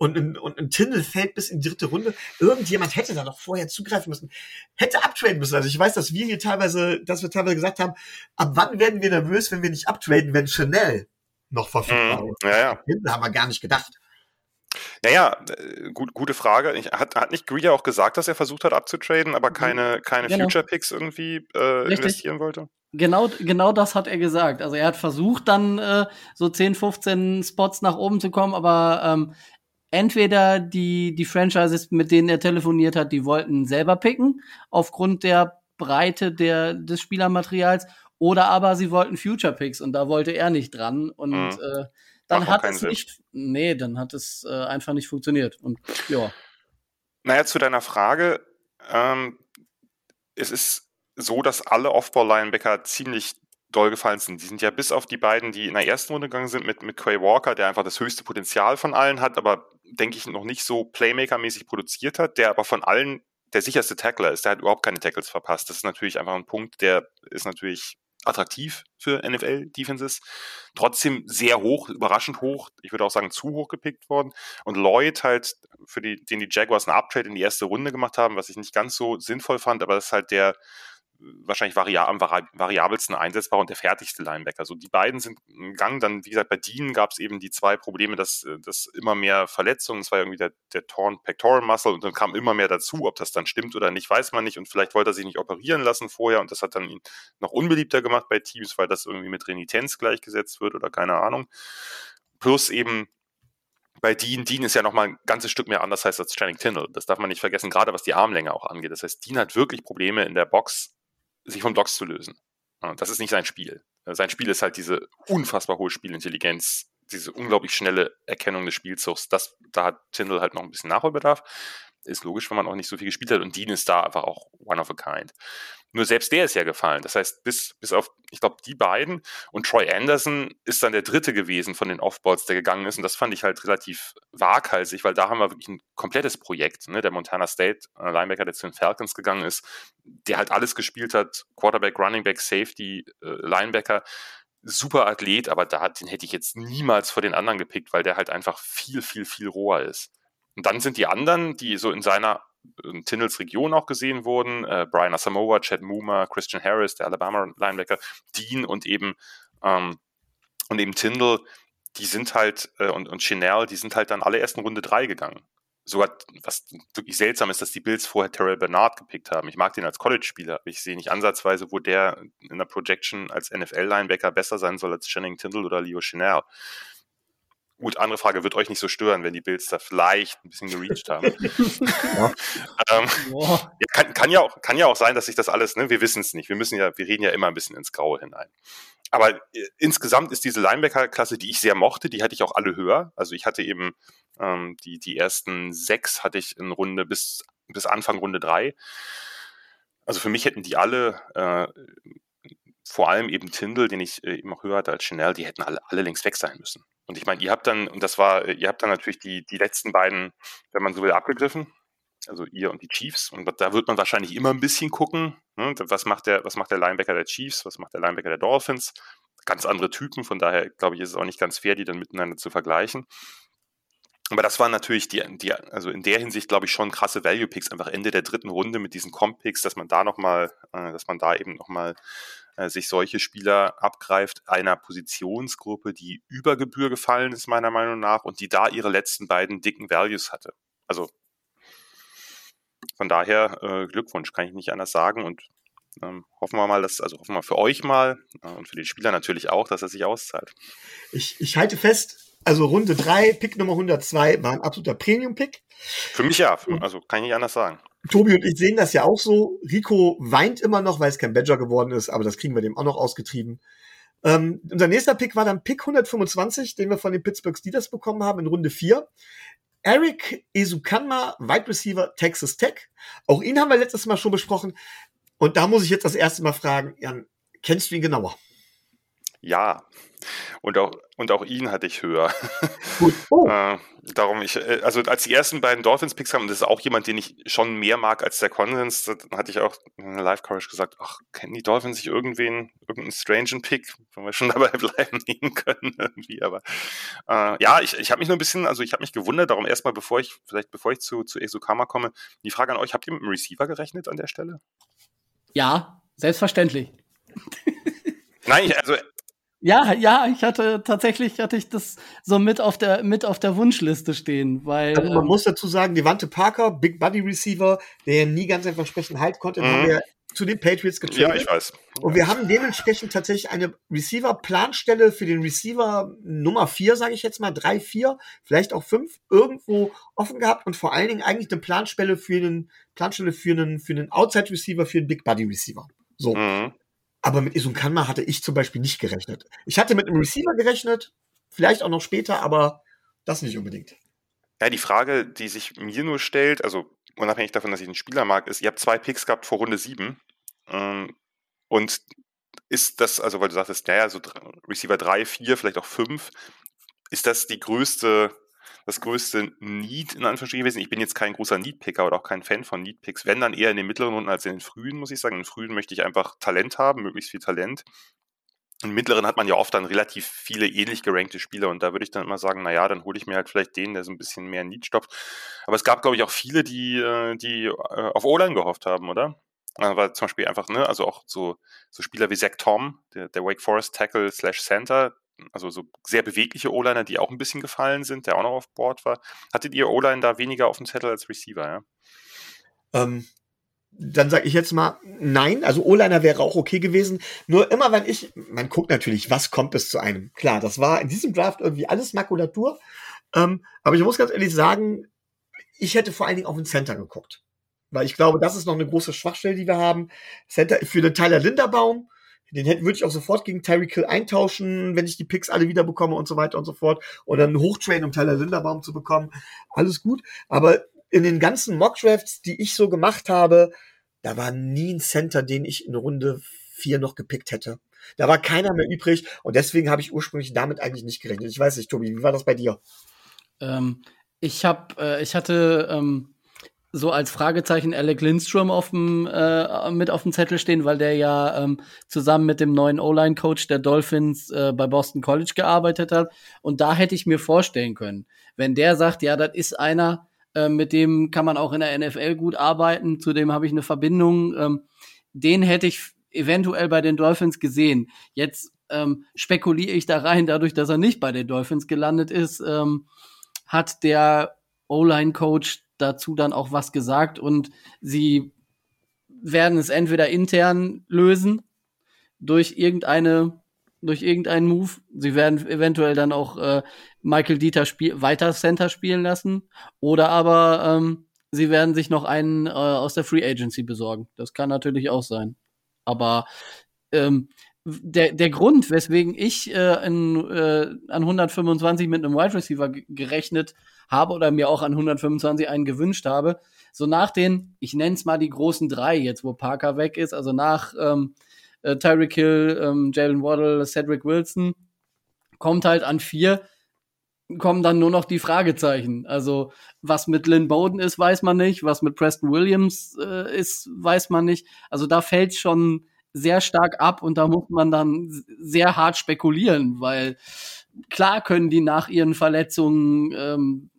Und ein, und ein Tindel fällt bis in die dritte Runde. Irgendjemand hätte da noch vorher zugreifen müssen, hätte uptraden müssen. Also ich weiß, dass wir hier teilweise, dass wir teilweise gesagt haben, ab wann werden wir nervös, wenn wir nicht uptraden, wenn Chanel noch verfügbar ist. Ja, ja. Tindel haben wir gar nicht gedacht. Ja, ja, äh, gut, gute Frage. Ich, hat, hat nicht Greer auch gesagt, dass er versucht hat abzutraden, aber mhm. keine, keine genau. Future Picks irgendwie äh, investieren wollte? Genau, genau das hat er gesagt. Also er hat versucht, dann äh, so 10, 15 Spots nach oben zu kommen, aber ähm, entweder die, die Franchises, mit denen er telefoniert hat, die wollten selber picken, aufgrund der Breite der, des Spielermaterials, oder aber sie wollten Future Picks und da wollte er nicht dran. Und mhm. äh, dann hat es Sinn. nicht, nee, dann hat es äh, einfach nicht funktioniert. Und ja. Naja, zu deiner Frage, ähm, es ist so, dass alle Off-Ball-Linebacker ziemlich doll gefallen sind. Die sind ja bis auf die beiden, die in der ersten Runde gegangen sind, mit, mit Quay Walker, der einfach das höchste Potenzial von allen hat, aber denke ich noch nicht so Playmaker-mäßig produziert hat, der aber von allen der sicherste Tackler ist. Der hat überhaupt keine Tackles verpasst. Das ist natürlich einfach ein Punkt, der ist natürlich attraktiv für NFL-Defenses. Trotzdem sehr hoch, überraschend hoch. Ich würde auch sagen, zu hoch gepickt worden. Und Lloyd halt, für die, den die Jaguars eine Uptrade in die erste Runde gemacht haben, was ich nicht ganz so sinnvoll fand, aber das ist halt der wahrscheinlich am vari variabelsten einsetzbar und der fertigste Linebacker. Also die beiden sind im Gang. Dann, wie gesagt, bei Dean gab es eben die zwei Probleme, dass, äh, dass immer mehr Verletzungen, es war irgendwie der, der Torn Pectoral Muscle und dann kam immer mehr dazu. Ob das dann stimmt oder nicht, weiß man nicht. Und vielleicht wollte er sich nicht operieren lassen vorher und das hat dann ihn noch unbeliebter gemacht bei Teams, weil das irgendwie mit Renitenz gleichgesetzt wird oder keine Ahnung. Plus eben bei Dean, Dean ist ja nochmal ein ganzes Stück mehr anders als Channing Tindall. Das darf man nicht vergessen, gerade was die Armlänge auch angeht. Das heißt, Dean hat wirklich Probleme in der Box, sich von Blocks zu lösen. Das ist nicht sein Spiel. Sein Spiel ist halt diese unfassbar hohe Spielintelligenz, diese unglaublich schnelle Erkennung des Spielzugs. Das, da hat Tindall halt noch ein bisschen Nachholbedarf. Ist logisch, wenn man auch nicht so viel gespielt hat. Und Dean ist da einfach auch one of a kind. Nur selbst der ist ja gefallen. Das heißt, bis, bis auf, ich glaube, die beiden und Troy Anderson ist dann der dritte gewesen von den Offballs, der gegangen ist. Und das fand ich halt relativ waghalsig, weil da haben wir wirklich ein komplettes Projekt. Ne? Der Montana State äh, Linebacker, der zu den Falcons gegangen ist, der halt alles gespielt hat: Quarterback, Running Back, Safety, äh, Linebacker. Super Athlet, aber da, den hätte ich jetzt niemals vor den anderen gepickt, weil der halt einfach viel, viel, viel roher ist. Und dann sind die anderen, die so in seiner in Tindalls Region auch gesehen wurden. Äh, Brian Asamoah, Chad Moomer, Christian Harris, der Alabama Linebacker, Dean und eben ähm, und eben Tindall, die sind halt äh, und, und Chanel, die sind halt dann alle erst in Runde drei gegangen. Sogar, was wirklich seltsam ist, dass die Bills vorher Terrell Bernard gepickt haben. Ich mag den als College-Spieler, ich sehe nicht ansatzweise, wo der in der Projection als NFL-Linebacker besser sein soll als Channing Tindall oder Leo Chanel. Gut, andere Frage, wird euch nicht so stören, wenn die Bills da vielleicht ein bisschen gereached haben. <laughs> ja. ähm, ja, kann, kann, ja auch, kann ja auch sein, dass sich das alles, ne, wir wissen es nicht. Wir müssen ja, wir reden ja immer ein bisschen ins Graue hinein. Aber äh, insgesamt ist diese Linebacker-Klasse, die ich sehr mochte, die hatte ich auch alle höher. Also ich hatte eben ähm, die, die ersten sechs hatte ich in Runde bis, bis Anfang Runde drei. Also für mich hätten die alle äh, vor allem eben Tindall, den ich äh, eben auch höher hatte als Chanel, die hätten alle, alle längst weg sein müssen. Und ich meine, ihr habt dann, und das war, ihr habt dann natürlich die, die letzten beiden, wenn man so will, abgegriffen. Also ihr und die Chiefs. Und da wird man wahrscheinlich immer ein bisschen gucken, ne? was, macht der, was macht der Linebacker der Chiefs, was macht der Linebacker der Dolphins. Ganz andere Typen, von daher glaube ich, ist es auch nicht ganz fair, die dann miteinander zu vergleichen. Aber das waren natürlich die, die, also in der Hinsicht glaube ich schon krasse Value Picks, einfach Ende der dritten Runde mit diesen Comp Picks, dass man da nochmal, äh, dass man da eben nochmal äh, sich solche Spieler abgreift, einer Positionsgruppe, die über Gebühr gefallen ist, meiner Meinung nach, und die da ihre letzten beiden dicken Values hatte. Also von daher äh, Glückwunsch, kann ich nicht anders sagen und ähm, hoffen wir mal, dass, also hoffen wir für euch mal äh, und für die Spieler natürlich auch, dass er sich auszahlt. Ich, ich halte fest, also Runde 3, Pick Nummer 102 war ein absoluter Premium-Pick. Für mich ja, also kann ich nicht anders sagen. Tobi und ich sehen das ja auch so. Rico weint immer noch, weil es kein Badger geworden ist, aber das kriegen wir dem auch noch ausgetrieben. Ähm, unser nächster Pick war dann Pick 125, den wir von den Pittsburgh Steelers bekommen haben in Runde 4. Eric Esukanma, Wide Receiver Texas Tech. Auch ihn haben wir letztes Mal schon besprochen. Und da muss ich jetzt das erste Mal fragen, Jan, kennst du ihn genauer? Ja, und auch, und auch ihn hatte ich höher. Gut. Oh. äh, darum ich, äh, also als die ersten beiden Dolphins-Picks kamen, das ist auch jemand, den ich schon mehr mag als der Konsens, dann hatte ich auch in der Live-Coverage gesagt, ach, kennen die Dolphins sich irgendwen, irgendeinen strangen Pick, wenn wir schon <laughs> dabei bleiben nehmen können irgendwie, aber äh, ja, ich, ich habe mich nur ein bisschen, also ich habe mich gewundert, darum erstmal, bevor ich, vielleicht bevor ich zu, zu Esukama komme, die Frage an euch, habt ihr mit dem Receiver gerechnet an der Stelle? Ja, selbstverständlich. Nein, also ja, ja, ich hatte tatsächlich hatte ich das so mit auf der mit auf der Wunschliste stehen, weil also man ähm, muss dazu sagen, Devante Parker, Big Buddy Receiver, der nie ganz ein Versprechen halten konnte, mhm. haben wir zu den Patriots getradet. Ja, ich weiß. Und wir haben dementsprechend tatsächlich eine Receiver-Planstelle für den Receiver Nummer 4, sage ich jetzt mal, 3, 4, vielleicht auch 5, irgendwo offen gehabt und vor allen Dingen eigentlich eine Planstelle für einen, Planstelle für einen, für einen Outside-Receiver, für einen Big Body Receiver. So. Mhm. Aber mit Isun Kanma hatte ich zum Beispiel nicht gerechnet. Ich hatte mit einem Receiver gerechnet, vielleicht auch noch später, aber das nicht unbedingt. Ja, die Frage, die sich mir nur stellt, also unabhängig davon, dass ich einen Spieler mag, ist, ihr habt zwei Picks gehabt vor Runde 7. Ähm, und ist das, also weil du sagtest, naja, so Receiver 3, 4, vielleicht auch 5, ist das die größte, das größte Need in Anführungsstrichen gewesen? Ich bin jetzt kein großer Need-Picker oder auch kein Fan von Need-Picks, wenn dann eher in den mittleren Runden als in den frühen, muss ich sagen. In den frühen möchte ich einfach Talent haben, möglichst viel Talent. Im mittleren hat man ja oft dann relativ viele ähnlich gerankte Spieler und da würde ich dann immer sagen, naja, dann hole ich mir halt vielleicht den, der so ein bisschen mehr Need stoppt. Aber es gab, glaube ich, auch viele, die, äh, die äh, auf O-Line gehofft haben, oder? War zum Beispiel einfach, ne, also auch so, so Spieler wie Zach Tom, der, der Wake Forest Tackle slash Center, also so sehr bewegliche O-Liner, die auch ein bisschen gefallen sind, der auch noch auf Board war. Hattet ihr O-Line da weniger auf dem Zettel als Receiver, ja? Ähm, dann sage ich jetzt mal nein. Also O-Liner wäre auch okay gewesen. Nur immer, wenn ich, man guckt natürlich, was kommt bis zu einem. Klar, das war in diesem Draft irgendwie alles Makulatur. Ähm, aber ich muss ganz ehrlich sagen, ich hätte vor allen Dingen auf den Center geguckt. Weil ich glaube, das ist noch eine große Schwachstelle, die wir haben. Center für den Tyler Linderbaum, den hätte, würde ich auch sofort gegen Tyreek Hill eintauschen, wenn ich die Picks alle wieder bekomme und so weiter und so fort. Oder einen Hochtrain, um Tyler Linderbaum zu bekommen. Alles gut. Aber in den ganzen Mockdrafts, die ich so gemacht habe, da war nie ein Center, den ich in Runde vier noch gepickt hätte. Da war keiner mehr übrig und deswegen habe ich ursprünglich damit eigentlich nicht gerechnet. Ich weiß nicht, Tobi, wie war das bei dir? Ähm, ich habe, äh, ich hatte ähm, so als Fragezeichen Alec Lindstrom auf dem, äh, mit auf dem Zettel stehen, weil der ja ähm, zusammen mit dem neuen O-Line-Coach der Dolphins äh, bei Boston College gearbeitet hat. Und da hätte ich mir vorstellen können, wenn der sagt, ja, das ist einer, äh, mit dem kann man auch in der NFL gut arbeiten, zu dem habe ich eine Verbindung, ähm, den hätte ich eventuell bei den Dolphins gesehen. Jetzt ähm, spekuliere ich da rein, dadurch, dass er nicht bei den Dolphins gelandet ist, ähm, hat der O-Line-Coach dazu dann auch was gesagt und sie werden es entweder intern lösen durch irgendeine durch irgendeinen Move. Sie werden eventuell dann auch äh, Michael Dieter spiel weiter Center spielen lassen oder aber ähm, sie werden sich noch einen äh, aus der Free Agency besorgen. Das kann natürlich auch sein. Aber ähm, der, der Grund, weswegen ich äh, in, äh, an 125 mit einem Wide Receiver gerechnet habe oder mir auch an 125 einen gewünscht habe, so nach den, ich nenne es mal die großen drei, jetzt wo Parker weg ist, also nach ähm, äh, Tyreek Hill, ähm, Jalen Waddle, Cedric Wilson, kommt halt an vier, kommen dann nur noch die Fragezeichen. Also was mit Lynn Bowden ist, weiß man nicht, was mit Preston Williams äh, ist, weiß man nicht. Also da fällt schon sehr stark ab und da muss man dann sehr hart spekulieren, weil klar können die nach ihren Verletzungen ähm,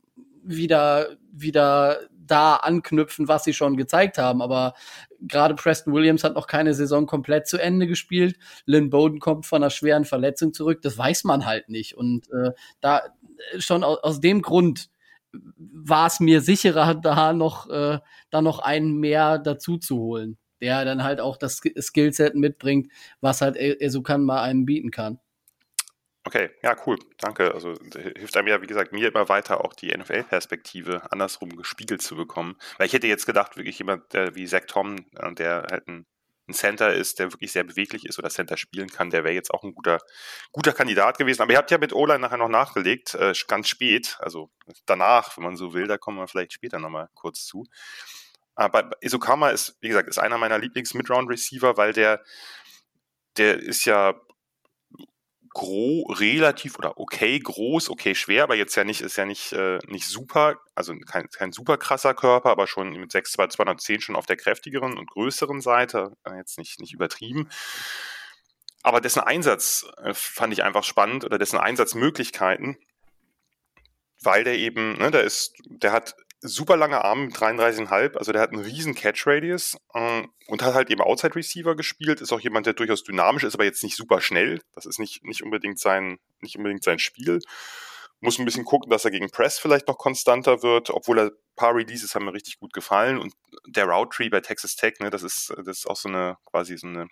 wieder wieder da anknüpfen, was sie schon gezeigt haben. Aber gerade Preston Williams hat noch keine Saison komplett zu Ende gespielt. Lynn Bowden kommt von einer schweren Verletzung zurück. Das weiß man halt nicht. Und äh, da schon aus, aus dem Grund war es mir sicherer, <laughs> da noch, äh, da noch einen mehr dazu zu holen der dann halt auch das Skillset mitbringt, was halt Esukan mal einem bieten kann. Okay, ja, cool, danke. Also hilft einem ja, wie gesagt, mir immer weiter auch die NFL-Perspektive andersrum gespiegelt zu bekommen. Weil ich hätte jetzt gedacht, wirklich jemand der, wie Zach Tom, äh, der halt ein, ein, Center ist, der wirklich sehr beweglich ist oder Center spielen kann, der wäre jetzt auch ein guter, guter Kandidat gewesen. Aber ihr habt ja mit Ola nachher noch nachgelegt, äh, ganz spät, also danach, wenn man so will, da kommen wir vielleicht später nochmal kurz zu. Aber Isokama ist, wie gesagt, ist einer meiner Lieblings-Midround-Receiver, weil der, der ist ja gro relativ oder okay groß, okay schwer, aber jetzt ja nicht, ist ja nicht, äh, nicht super, also kein, kein super krasser Körper, aber schon mit 6'2, 210 schon auf der kräftigeren und größeren Seite, äh, jetzt nicht, nicht übertrieben. Aber dessen Einsatz äh, fand ich einfach spannend oder dessen Einsatzmöglichkeiten, weil der eben, ne, der ist, der hat super lange Arme mit 33,5, also der hat einen riesen Catch-Radius äh, und hat halt eben Outside-Receiver gespielt, ist auch jemand, der durchaus dynamisch ist, aber jetzt nicht super schnell. Das ist nicht, nicht, unbedingt, sein, nicht unbedingt sein Spiel. Muss ein bisschen gucken, dass er gegen Press vielleicht noch konstanter wird, obwohl er ein paar Releases haben mir richtig gut gefallen. Und der Route Tree bei Texas Tech, ne, das ist, das ist auch so eine quasi so eine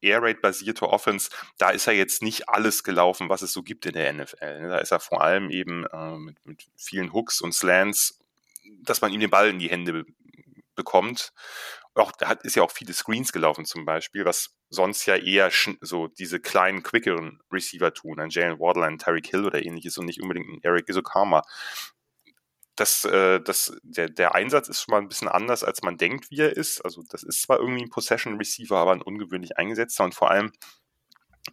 Air Raid basierte Offense. Da ist er jetzt nicht alles gelaufen, was es so gibt in der NFL. Ne. Da ist er vor allem eben äh, mit, mit vielen Hooks und Slants, dass man ihm den Ball in die Hände bekommt auch, da hat, ist ja auch viele Screens gelaufen zum Beispiel, was sonst ja eher so diese kleinen, quickeren Receiver tun, ein Jalen Waddle, ein Tyreek Hill oder ähnliches und nicht unbedingt ein Eric Isokama. Das, äh, das, der, der Einsatz ist schon mal ein bisschen anders, als man denkt, wie er ist. Also das ist zwar irgendwie ein Possession Receiver, aber ein ungewöhnlich eingesetzter und vor allem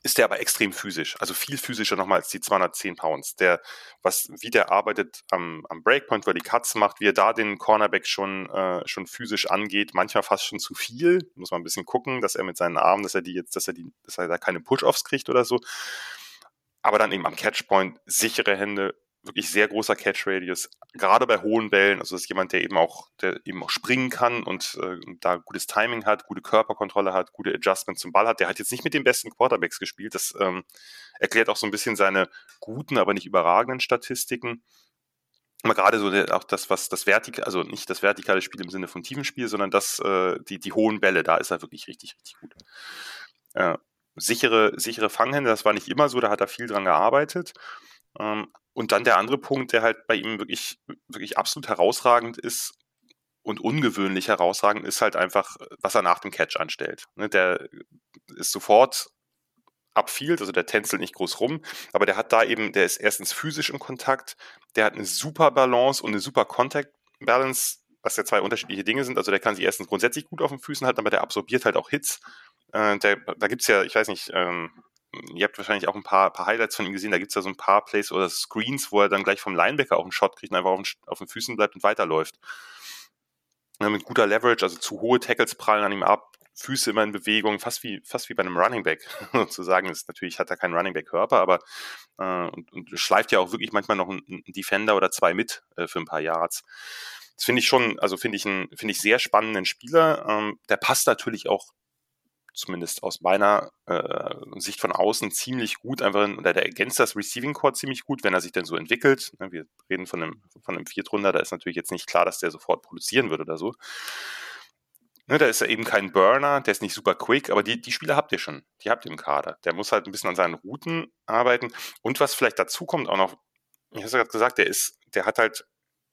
ist der aber extrem physisch, also viel physischer nochmal als die 210 Pounds. Der, was, wie der arbeitet am, am Breakpoint, wo er die Cuts macht, wie er da den Cornerback schon, äh, schon physisch angeht, manchmal fast schon zu viel. Muss man ein bisschen gucken, dass er mit seinen Armen, dass er die jetzt, dass er die, dass er da keine Push-Offs kriegt oder so. Aber dann eben am Catchpoint sichere Hände, wirklich sehr großer Catch-Radius, gerade bei hohen Bällen, also das ist jemand, der eben auch, der eben auch springen kann und äh, da gutes Timing hat, gute Körperkontrolle hat, gute Adjustment zum Ball hat. Der hat jetzt nicht mit den besten Quarterbacks gespielt. Das ähm, erklärt auch so ein bisschen seine guten, aber nicht überragenden Statistiken. Aber gerade so der, auch das, was das vertikale, also nicht das vertikale Spiel im Sinne von tiefen Spiel, sondern das, äh, die, die hohen Bälle, da ist er wirklich richtig, richtig gut. Äh, sichere, sichere Fanghände, das war nicht immer so, da hat er viel dran gearbeitet. Ähm, und dann der andere Punkt, der halt bei ihm wirklich, wirklich absolut herausragend ist und ungewöhnlich herausragend, ist halt einfach, was er nach dem Catch anstellt. Ne, der ist sofort upfield, also der tänzelt nicht groß rum, aber der hat da eben, der ist erstens physisch im Kontakt, der hat eine super Balance und eine super Contact Balance, was ja zwei unterschiedliche Dinge sind. Also der kann sich erstens grundsätzlich gut auf den Füßen halten, aber der absorbiert halt auch Hits. Äh, der, da gibt's ja, ich weiß nicht, ähm, ihr habt wahrscheinlich auch ein paar, paar Highlights von ihm gesehen, da gibt es ja so ein paar Plays oder Screens, wo er dann gleich vom Linebacker auch einen Shot kriegt und einfach auf den, auf den Füßen bleibt und weiterläuft. Ja, mit guter Leverage, also zu hohe Tackles prallen an ihm ab, Füße immer in Bewegung, fast wie, fast wie bei einem Running Back <laughs> sozusagen. Ist, natürlich hat er keinen Running Back Körper, aber äh, und, und schleift ja auch wirklich manchmal noch einen, Defender oder zwei mit äh, für ein paar Yards. Das finde ich schon, also finde ich einen, finde ich sehr spannenden Spieler. Ähm, der passt natürlich auch zumindest aus meiner äh, Sicht von außen ziemlich gut einfach in, oder der ergänzt das Receiving Core ziemlich gut, wenn er sich denn so entwickelt. Ne, wir reden von einem, von einem Viertrunder, da ist natürlich jetzt nicht klar, dass der sofort produzieren wird oder so. Ne, da ist er eben kein Burner, der ist nicht super quick, aber die, die Spieler habt ihr schon, die habt ihr im Kader. Der muss halt ein bisschen an seinen Routen arbeiten. Und was vielleicht dazu kommt auch noch, ich habe es gerade gesagt, der ist, der hat halt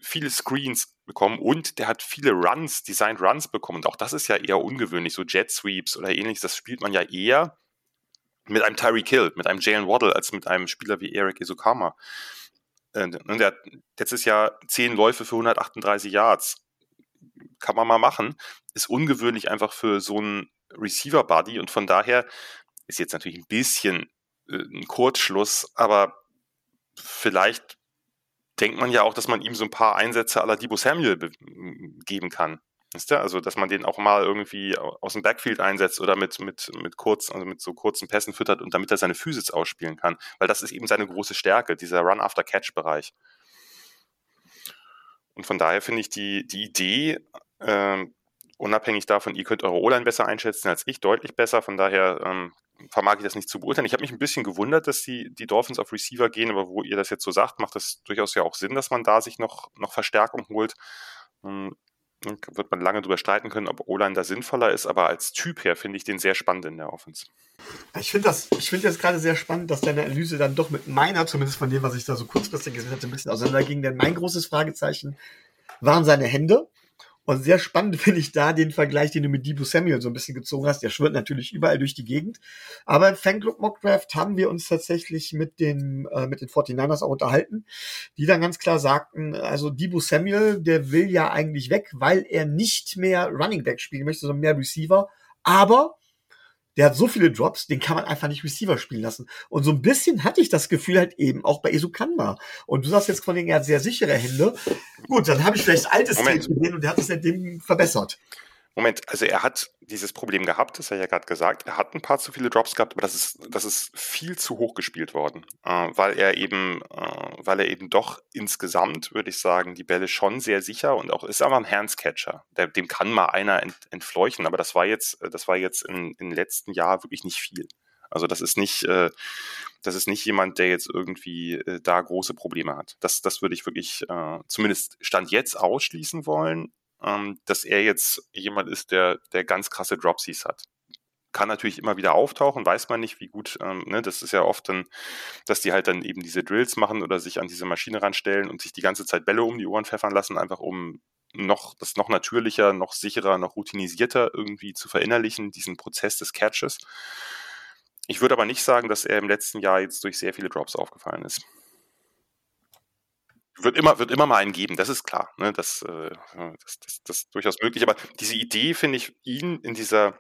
viele Screens bekommen und der hat viele Runs, Designed Runs bekommen. Und auch das ist ja eher ungewöhnlich, so Jet Sweeps oder ähnliches. Das spielt man ja eher mit einem Tyreek Hill, mit einem Jalen Waddle, als mit einem Spieler wie Eric Isokama. Und der hat letztes Jahr zehn Läufe für 138 Yards. Kann man mal machen. Ist ungewöhnlich einfach für so einen Receiver-Buddy und von daher ist jetzt natürlich ein bisschen äh, ein Kurzschluss, aber vielleicht denkt man ja auch, dass man ihm so ein paar Einsätze aller Debo Samuel geben kann. Du? Also, dass man den auch mal irgendwie aus dem Backfield einsetzt oder mit, mit, mit kurz, also mit so kurzen Pässen füttert und damit er seine Physis ausspielen kann. Weil das ist eben seine große Stärke, dieser Run-After-Catch-Bereich. Und von daher finde ich die, die Idee, äh, unabhängig davon, ihr könnt eure O-Line besser einschätzen als ich, deutlich besser. Von daher ähm, vermag ich das nicht zu beurteilen. Ich habe mich ein bisschen gewundert, dass die, die Dolphins auf Receiver gehen, aber wo ihr das jetzt so sagt, macht das durchaus ja auch Sinn, dass man da sich noch, noch Verstärkung holt. Hm, wird man lange drüber streiten können, ob O-Line da sinnvoller ist, aber als Typ her finde ich den sehr spannend in der Offense. Ich finde das, ich finde gerade sehr spannend, dass deine Analyse dann doch mit meiner, zumindest von dem, was ich da so kurzfristig gesehen hatte, ein bisschen auseinanderging, denn mein großes Fragezeichen waren seine Hände. Und sehr spannend <laughs> finde ich da den Vergleich, den du mit Debo Samuel so ein bisschen gezogen hast. Der schwirrt natürlich überall durch die Gegend. Aber im Fanclub Mockdraft haben wir uns tatsächlich mit den, äh, mit den 49ers auch unterhalten, die dann ganz klar sagten, also Debo Samuel, der will ja eigentlich weg, weil er nicht mehr Running Back spielen möchte, sondern mehr Receiver. Aber der hat so viele Drops, den kann man einfach nicht Receiver spielen lassen. Und so ein bisschen hatte ich das Gefühl halt eben auch bei Esukanma. Und du sagst jetzt von denen, er hat sehr sichere Hände. Gut, dann habe ich vielleicht altes Tape gesehen und der hat es seitdem verbessert. Moment, also er hat dieses Problem gehabt, das hat er ja gerade gesagt. Er hat ein paar zu viele Drops gehabt, aber das ist, das ist viel zu hoch gespielt worden, äh, weil er eben, äh, weil er eben doch insgesamt, würde ich sagen, die Bälle schon sehr sicher und auch ist aber ein Handscatcher. Dem kann mal einer ent, entfleuchen, aber das war jetzt, das war jetzt in den letzten Jahren wirklich nicht viel. Also das ist nicht, äh, das ist nicht jemand, der jetzt irgendwie äh, da große Probleme hat. Das, das würde ich wirklich äh, zumindest Stand jetzt ausschließen wollen, ähm, dass er jetzt jemand ist, der, der ganz krasse Dropsies hat kann natürlich immer wieder auftauchen, weiß man nicht, wie gut, ähm, ne, das ist ja oft dann, dass die halt dann eben diese Drills machen oder sich an diese Maschine ranstellen und sich die ganze Zeit Bälle um die Ohren pfeffern lassen, einfach um noch, das noch natürlicher, noch sicherer, noch routinisierter irgendwie zu verinnerlichen, diesen Prozess des Catches. Ich würde aber nicht sagen, dass er im letzten Jahr jetzt durch sehr viele Drops aufgefallen ist. Wird immer, wird immer mal einen geben, das ist klar. Ne? Das, äh, das, das, das ist durchaus möglich. Aber diese Idee finde ich ihn in dieser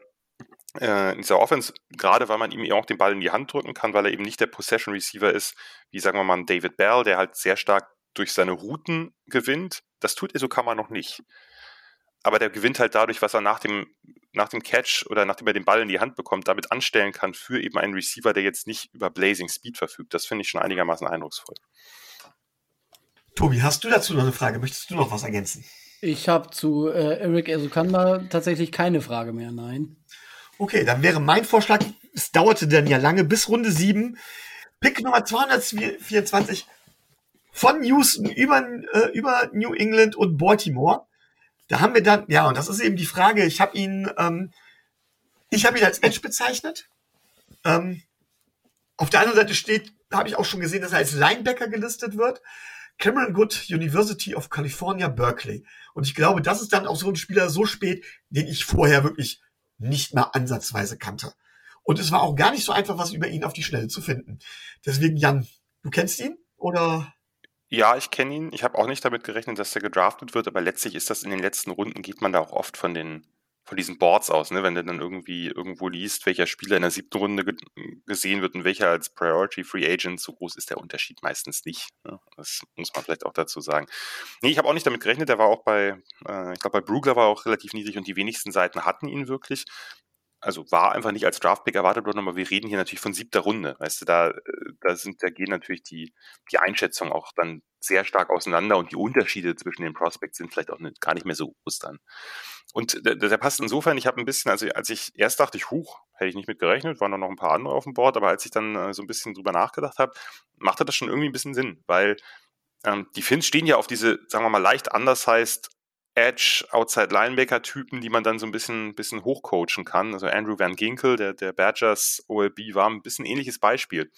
äh, in dieser Offense, gerade weil man ihm auch den Ball in die Hand drücken kann, weil er eben nicht der Possession Receiver ist, wie sagen wir mal David Bell, der halt sehr stark durch seine Routen gewinnt. Das tut Esokama noch nicht. Aber der gewinnt halt dadurch, was er nach dem, nach dem Catch oder nachdem er den Ball in die Hand bekommt, damit anstellen kann für eben einen Receiver, der jetzt nicht über Blazing Speed verfügt. Das finde ich schon einigermaßen eindrucksvoll. Tobi, hast du dazu noch eine Frage? Möchtest du noch was ergänzen? Ich habe zu äh, Eric Esokamba tatsächlich keine Frage mehr, nein. Okay, dann wäre mein Vorschlag, es dauerte dann ja lange, bis Runde 7. Pick Nummer 224 von Houston über, äh, über New England und Baltimore. Da haben wir dann, ja, und das ist eben die Frage, ich habe ihn, ähm, ich habe ihn als Edge bezeichnet. Ähm, auf der anderen Seite steht, habe ich auch schon gesehen, dass er als Linebacker gelistet wird. Cameron Good, University of California, Berkeley. Und ich glaube, das ist dann auch so ein Spieler so spät, den ich vorher wirklich nicht mal ansatzweise kannte. Und es war auch gar nicht so einfach, was über ihn auf die Schnelle zu finden. Deswegen, Jan, du kennst ihn oder? Ja, ich kenne ihn. Ich habe auch nicht damit gerechnet, dass er gedraftet wird, aber letztlich ist das in den letzten Runden, geht man da auch oft von den von diesen Boards aus, ne? wenn du dann irgendwie irgendwo liest, welcher Spieler in der siebten Runde ge gesehen wird und welcher als Priority Free Agent, so groß ist der Unterschied meistens nicht. Ne? Das muss man vielleicht auch dazu sagen. Nee, ich habe auch nicht damit gerechnet, der war auch bei, äh, ich glaube bei Brugler war auch relativ niedrig und die wenigsten Seiten hatten ihn wirklich also war einfach nicht als Draftpick erwartet worden, aber wir reden hier natürlich von siebter Runde. Weißt du, da, äh, da sind, da gehen natürlich die, die Einschätzungen auch dann sehr stark auseinander und die Unterschiede zwischen den Prospects sind vielleicht auch nicht, gar nicht mehr so groß dann. Und der, der passt insofern, ich habe ein bisschen, also als ich erst dachte ich, huch, hätte ich nicht mit gerechnet, waren da noch ein paar andere auf dem Board, aber als ich dann äh, so ein bisschen drüber nachgedacht habe, machte das schon irgendwie ein bisschen Sinn, weil ähm, die Finns stehen ja auf diese, sagen wir mal, leicht anders heißt Edge, Outside Linebacker-Typen, die man dann so ein bisschen, bisschen hochcoachen kann. Also Andrew Van Ginkel, der, der Badgers OLB, war ein bisschen ähnliches Beispiel,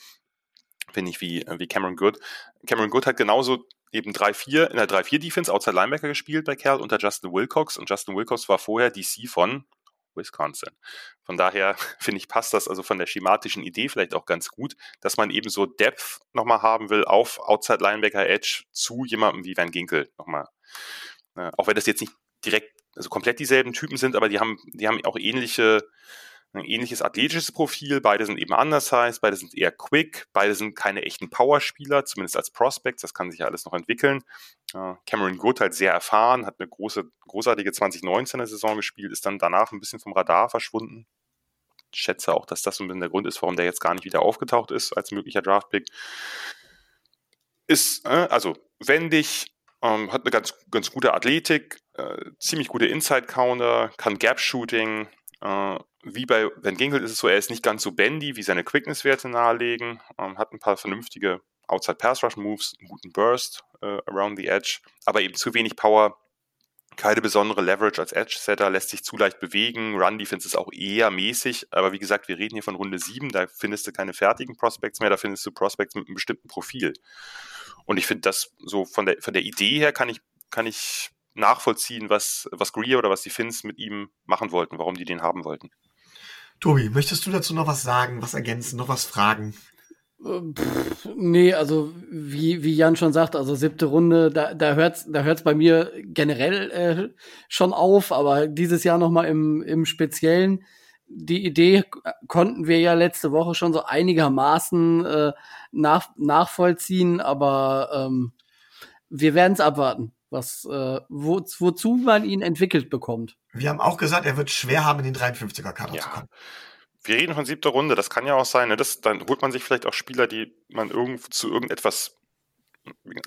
finde ich, wie, wie Cameron Good. Cameron Good hat genauso eben 3-4 in der 3-4-Defense Outside Linebacker gespielt bei Kerl unter Justin Wilcox und Justin Wilcox war vorher DC von Wisconsin. Von daher <laughs> finde ich, passt das also von der schematischen Idee vielleicht auch ganz gut, dass man eben so Depth nochmal haben will auf Outside Linebacker Edge zu jemandem wie Van Ginkel nochmal äh, auch wenn das jetzt nicht direkt, also komplett dieselben Typen sind, aber die haben, die haben auch ähnliche, ein ähnliches athletisches Profil. Beide sind eben anders heißt, beide sind eher quick, beide sind keine echten Powerspieler, zumindest als Prospects. Das kann sich ja alles noch entwickeln. Cameron Good halt sehr erfahren, hat eine große, großartige 2019er Saison gespielt, ist dann danach ein bisschen vom Radar verschwunden. Ich schätze auch, dass das so ein bisschen der Grund ist, warum der jetzt gar nicht wieder aufgetaucht ist als möglicher Draftpick. Ist, äh, also wendig, ähm, hat eine ganz, ganz gute Athletik, äh, ziemlich gute Inside-Counter, kann Gap-Shooting. Äh, wie bei Van Ginkel ist es so, er ist nicht ganz so bendy, wie seine Quickness-Werte nahelegen. Ähm, hat ein paar vernünftige Outside-Pass-Rush-Moves, einen guten Burst äh, around the edge, aber eben zu wenig Power. Keine besondere Leverage als Edge-Setter, lässt sich zu leicht bewegen. Run-Defense ist auch eher mäßig, aber wie gesagt, wir reden hier von Runde 7, da findest du keine fertigen Prospects mehr, da findest du Prospects mit einem bestimmten Profil. Und ich finde das so von der, von der Idee her kann ich, kann ich nachvollziehen, was, was Greer oder was die Finns mit ihm machen wollten, warum die den haben wollten. Tobi, möchtest du dazu noch was sagen, was ergänzen, noch was fragen? Äh, pff, nee, also wie, wie Jan schon sagt, also siebte Runde, da, da hört's, da hört's bei mir generell äh, schon auf, aber dieses Jahr nochmal im, im Speziellen die Idee konnten wir ja letzte Woche schon so einigermaßen äh, nach, nachvollziehen, aber ähm, wir werden es abwarten, was, äh, wo, wozu man ihn entwickelt bekommt. Wir haben auch gesagt, er wird schwer haben, in den 53er-Kader ja. zu kommen. Wir reden von siebter Runde, das kann ja auch sein. Ne? Das, dann holt man sich vielleicht auch Spieler, die man irgend, zu irgendetwas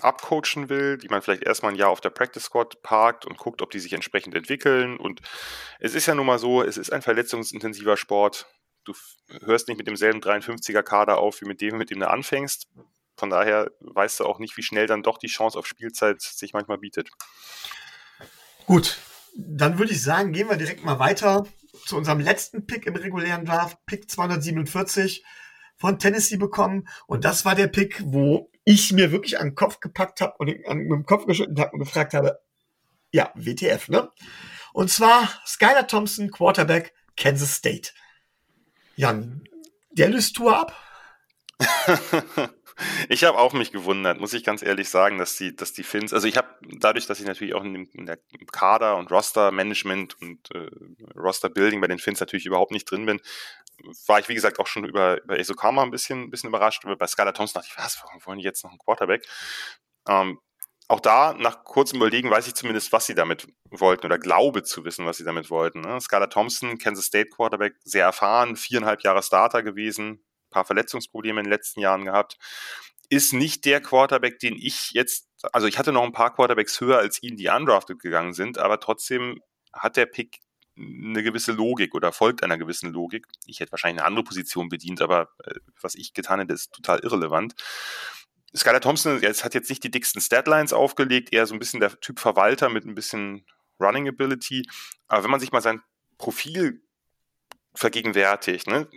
abcoachen will, die man vielleicht erstmal ein Jahr auf der Practice Squad parkt und guckt, ob die sich entsprechend entwickeln. Und es ist ja nun mal so, es ist ein verletzungsintensiver Sport. du hörst nicht mit demselben 53er Kader auf, wie mit dem, mit dem du anfängst. Von daher weißt du auch nicht, wie schnell dann doch die Chance auf Spielzeit sich manchmal bietet. Gut, dann würde ich sagen, gehen wir direkt mal weiter zu unserem letzten Pick im regulären Draft, Pick 247 von Tennessee bekommen. Und das war der Pick, wo ich mir wirklich an den Kopf gepackt habe und an, mit dem Kopf geschüttelt habe und gefragt habe, ja, WTF, ne? Und zwar Skylar Thompson, Quarterback, Kansas State. Jan, der löst Tour ab? <laughs> ich habe auch mich gewundert, muss ich ganz ehrlich sagen, dass die, dass die Finns, also ich habe dadurch, dass ich natürlich auch in, dem, in der Kader und Roster-Management und äh, Roster-Building bei den Finns natürlich überhaupt nicht drin bin, war ich wie gesagt auch schon über, über Esokama ein bisschen, ein bisschen überrascht. Bei Skylar Thompson dachte ich, was, warum wollen die jetzt noch einen Quarterback? Ähm, auch da, nach kurzem Überlegen, weiß ich zumindest, was sie damit wollten oder glaube zu wissen, was sie damit wollten. Ne? Skylar Thompson, Kansas State Quarterback, sehr erfahren, viereinhalb Jahre Starter gewesen, paar Verletzungsprobleme in den letzten Jahren gehabt. Ist nicht der Quarterback, den ich jetzt, also ich hatte noch ein paar Quarterbacks höher als ihn, die undrafted gegangen sind, aber trotzdem hat der Pick eine gewisse Logik oder folgt einer gewissen Logik. Ich hätte wahrscheinlich eine andere Position bedient, aber äh, was ich getan hätte, ist total irrelevant. Skylar Thompson jetzt, hat jetzt nicht die dicksten Statlines aufgelegt, eher so ein bisschen der Typ Verwalter mit ein bisschen Running Ability. Aber wenn man sich mal sein Profil vergegenwärtigt, ne?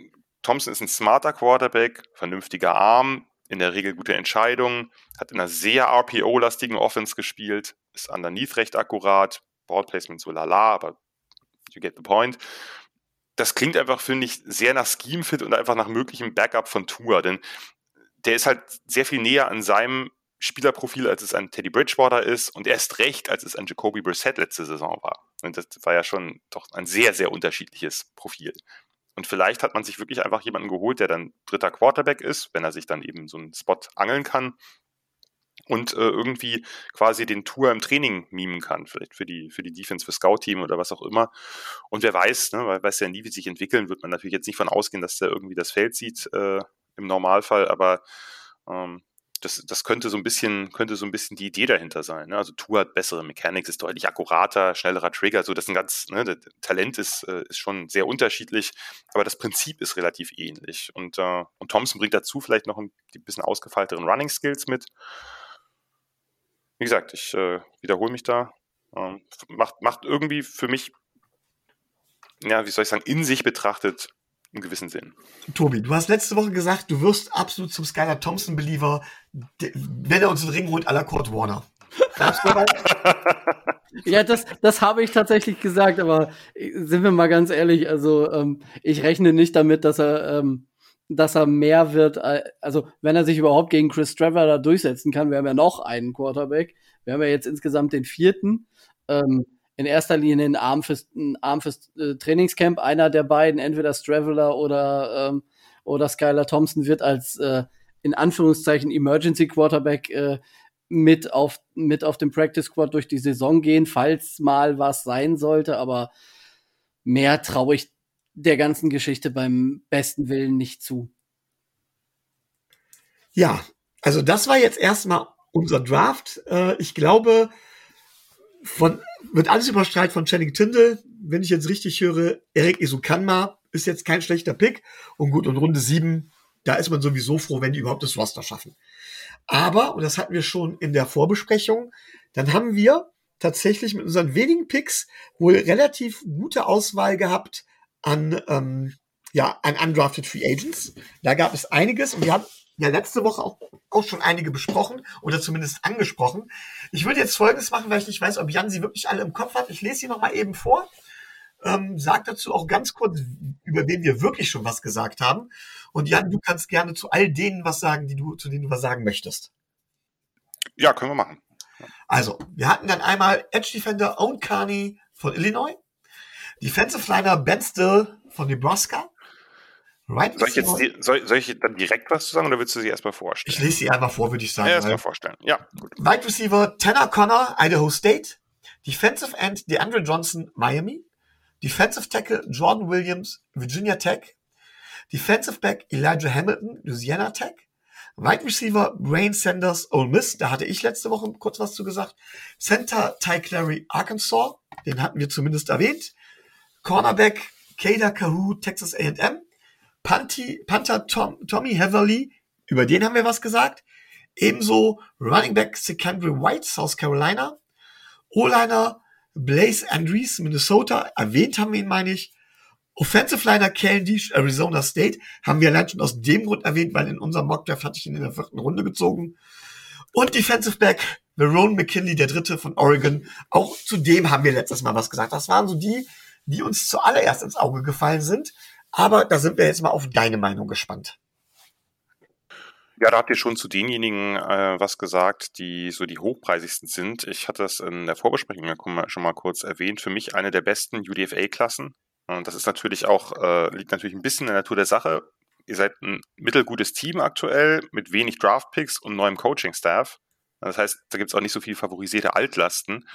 Thompson ist ein smarter Quarterback, vernünftiger Arm, in der Regel gute Entscheidungen, hat in einer sehr RPO-lastigen Offense gespielt, ist underneath recht akkurat, Ballplacement so lala, aber you get the point. Das klingt einfach, finde ich, sehr nach Scheme-Fit und einfach nach möglichem Backup von Tour, denn der ist halt sehr viel näher an seinem Spielerprofil, als es ein Teddy Bridgewater ist und erst recht, als es ein Jacoby Brissett letzte Saison war. Und das war ja schon doch ein sehr, sehr unterschiedliches Profil. Und vielleicht hat man sich wirklich einfach jemanden geholt, der dann dritter Quarterback ist, wenn er sich dann eben so einen Spot angeln kann und äh, irgendwie quasi den Tour im Training mimen kann, vielleicht für die, für die Defense, für Scout-Team oder was auch immer. Und wer weiß, ne, weil weiß ja nie, wie sich entwickeln, wird man natürlich jetzt nicht von ausgehen, dass der irgendwie das Feld sieht äh, im Normalfall, aber ähm, das, das könnte so ein bisschen, könnte so ein bisschen die Idee dahinter sein. Ne? Also Tour hat bessere Mechanics, ist deutlich akkurater, schnellerer Trigger, so das ist ein ganz, ne, Talent ist, äh, ist schon sehr unterschiedlich, aber das Prinzip ist relativ ähnlich. Und, äh, und Thompson bringt dazu vielleicht noch ein bisschen ausgefeilteren Running Skills mit. Wie gesagt, ich äh, wiederhole mich da. Ähm, macht, macht irgendwie für mich, ja, wie soll ich sagen, in sich betrachtet einen gewissen Sinn. Tobi, du hast letzte Woche gesagt, du wirst absolut zum Skylar Thompson-Believer, wenn er uns den Ring holt, à la Kurt Warner. <laughs> ja, das, das habe ich tatsächlich gesagt, aber sind wir mal ganz ehrlich, also ähm, ich rechne nicht damit, dass er, ähm, dass er mehr wird, also wenn er sich überhaupt gegen Chris Trevor da durchsetzen kann, wir haben ja noch einen Quarterback, wir haben ja jetzt insgesamt den vierten. Ähm, in erster Linie ein Arm fürs, ein Arm fürs äh, Trainingscamp. Einer der beiden, entweder Straveller oder, ähm, oder Skylar Thompson, wird als äh, in Anführungszeichen Emergency Quarterback äh, mit auf, mit auf dem Practice Squad durch die Saison gehen, falls mal was sein sollte. Aber mehr traue ich der ganzen Geschichte beim besten Willen nicht zu. Ja, also das war jetzt erstmal unser Draft. Äh, ich glaube, von wird alles überstrahlt von Channing Tindall. Wenn ich jetzt richtig höre, Erik Isukanma ist jetzt kein schlechter Pick. Und gut, und Runde 7, da ist man sowieso froh, wenn die überhaupt das Roster schaffen. Aber, und das hatten wir schon in der Vorbesprechung, dann haben wir tatsächlich mit unseren wenigen Picks wohl relativ gute Auswahl gehabt an, ähm, ja, an undrafted Free Agents. Da gab es einiges und wir haben ja letzte Woche auch, auch schon einige besprochen oder zumindest angesprochen. Ich würde jetzt Folgendes machen, weil ich nicht weiß, ob Jan sie wirklich alle im Kopf hat. Ich lese sie noch mal eben vor. Ähm, sag dazu auch ganz kurz, über wen wir wirklich schon was gesagt haben. Und Jan, du kannst gerne zu all denen was sagen, die du, zu denen du was sagen möchtest. Ja, können wir machen. Also, wir hatten dann einmal Edge Defender Owen Carney von Illinois, Defensive Liner Ben Still von Nebraska, Right soll, ich jetzt die, soll, soll, ich dann direkt was zu sagen oder willst du sie erstmal vorstellen? Ich lese sie einfach vor, würde ich sagen. Ja, erstmal vorstellen. Ja, gut. Wide Receiver Tanner Connor, Idaho State. Defensive End DeAndre Johnson, Miami. Defensive Tackle Jordan Williams, Virginia Tech. Defensive Back Elijah Hamilton, Louisiana Tech. Wide Receiver Brain Sanders, Ole Miss. Da hatte ich letzte Woche kurz was zu gesagt. Center Ty Clary, Arkansas. Den hatten wir zumindest erwähnt. Cornerback Kada Kahoo, Texas A&M. Panty, Panther Tom, Tommy Heatherly, über den haben wir was gesagt. Ebenso Running Back Secondary White, South Carolina. O-Liner Blaze Andrews, Minnesota. Erwähnt haben wir ihn, meine ich. Offensive Liner Deesh, Arizona State. Haben wir allein schon aus dem Grund erwähnt, weil in unserem Mockdraft hatte ich ihn in der vierten Runde gezogen. Und Defensive Back Verone McKinley, der dritte von Oregon. Auch zu dem haben wir letztes Mal was gesagt. Das waren so die, die uns zuallererst ins Auge gefallen sind. Aber da sind wir jetzt mal auf deine Meinung gespannt. Ja, da habt ihr schon zu denjenigen äh, was gesagt, die so die hochpreisigsten sind. Ich hatte das in der Vorbesprechung schon mal kurz erwähnt. Für mich eine der besten UDFA-Klassen. Und das ist natürlich auch, äh, liegt natürlich ein bisschen in der Natur der Sache. Ihr seid ein mittelgutes Team aktuell mit wenig Draftpicks und neuem Coaching-Staff. Das heißt, da gibt es auch nicht so viel favorisierte Altlasten.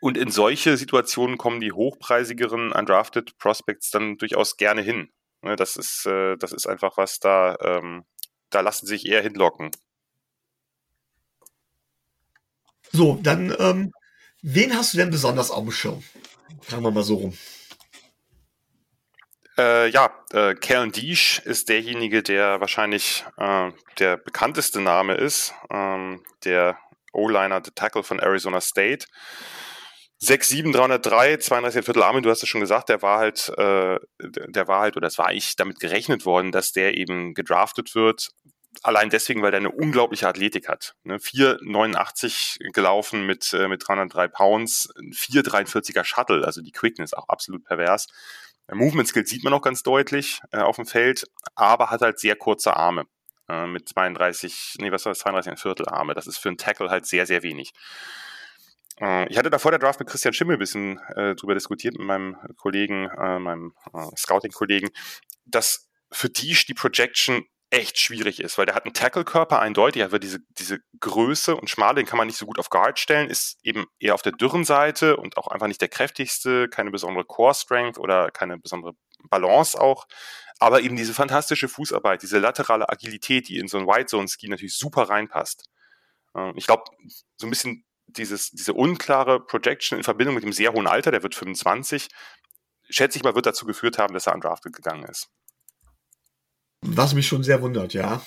Und in solche Situationen kommen die hochpreisigeren Undrafted Prospects dann durchaus gerne hin. Ne, das ist, äh, das ist einfach was da, ähm, da lassen sich eher hinlocken. So, dann, ähm, wen hast du denn besonders auf dem Schirm? Fragen wir mal so rum. Äh, ja, äh, Kellen Deesh ist derjenige, der wahrscheinlich äh, der bekannteste Name ist. Ähm, der O-Liner, der Tackle von Arizona State. 6-7, 303, 32 Viertel Arme, du hast es schon gesagt, der war halt, äh, der war halt, oder es war eigentlich damit gerechnet worden, dass der eben gedraftet wird. Allein deswegen, weil der eine unglaubliche Athletik hat. Ne? 4,89 gelaufen mit, äh, mit 303 Pounds, 4,43er Shuttle, also die Quickness auch absolut pervers. Movement Skills sieht man auch ganz deutlich äh, auf dem Feld, aber hat halt sehr kurze Arme. Äh, mit 32, nee, was war das, 32 Viertel Arme. Das ist für einen Tackle halt sehr, sehr wenig. Äh, ich hatte da vor der Draft mit Christian Schimmel ein bisschen äh, drüber diskutiert, mit meinem Kollegen, äh, meinem äh, Scouting-Kollegen, dass für die die Projection echt schwierig ist, weil der hat einen Tackle-Körper eindeutig, aber diese, diese Größe und Schmale, den kann man nicht so gut auf Guard stellen, ist eben eher auf der dürren Seite und auch einfach nicht der kräftigste, keine besondere Core-Strength oder keine besondere Balance auch, aber eben diese fantastische Fußarbeit, diese laterale Agilität, die in so ein White-Zone-Ski natürlich super reinpasst. Ähm, ich glaube, so ein bisschen dieses, diese unklare Projection in Verbindung mit dem sehr hohen Alter, der wird 25, schätze ich mal, wird dazu geführt haben, dass er undrafted gegangen ist. Was mich schon sehr wundert, ja.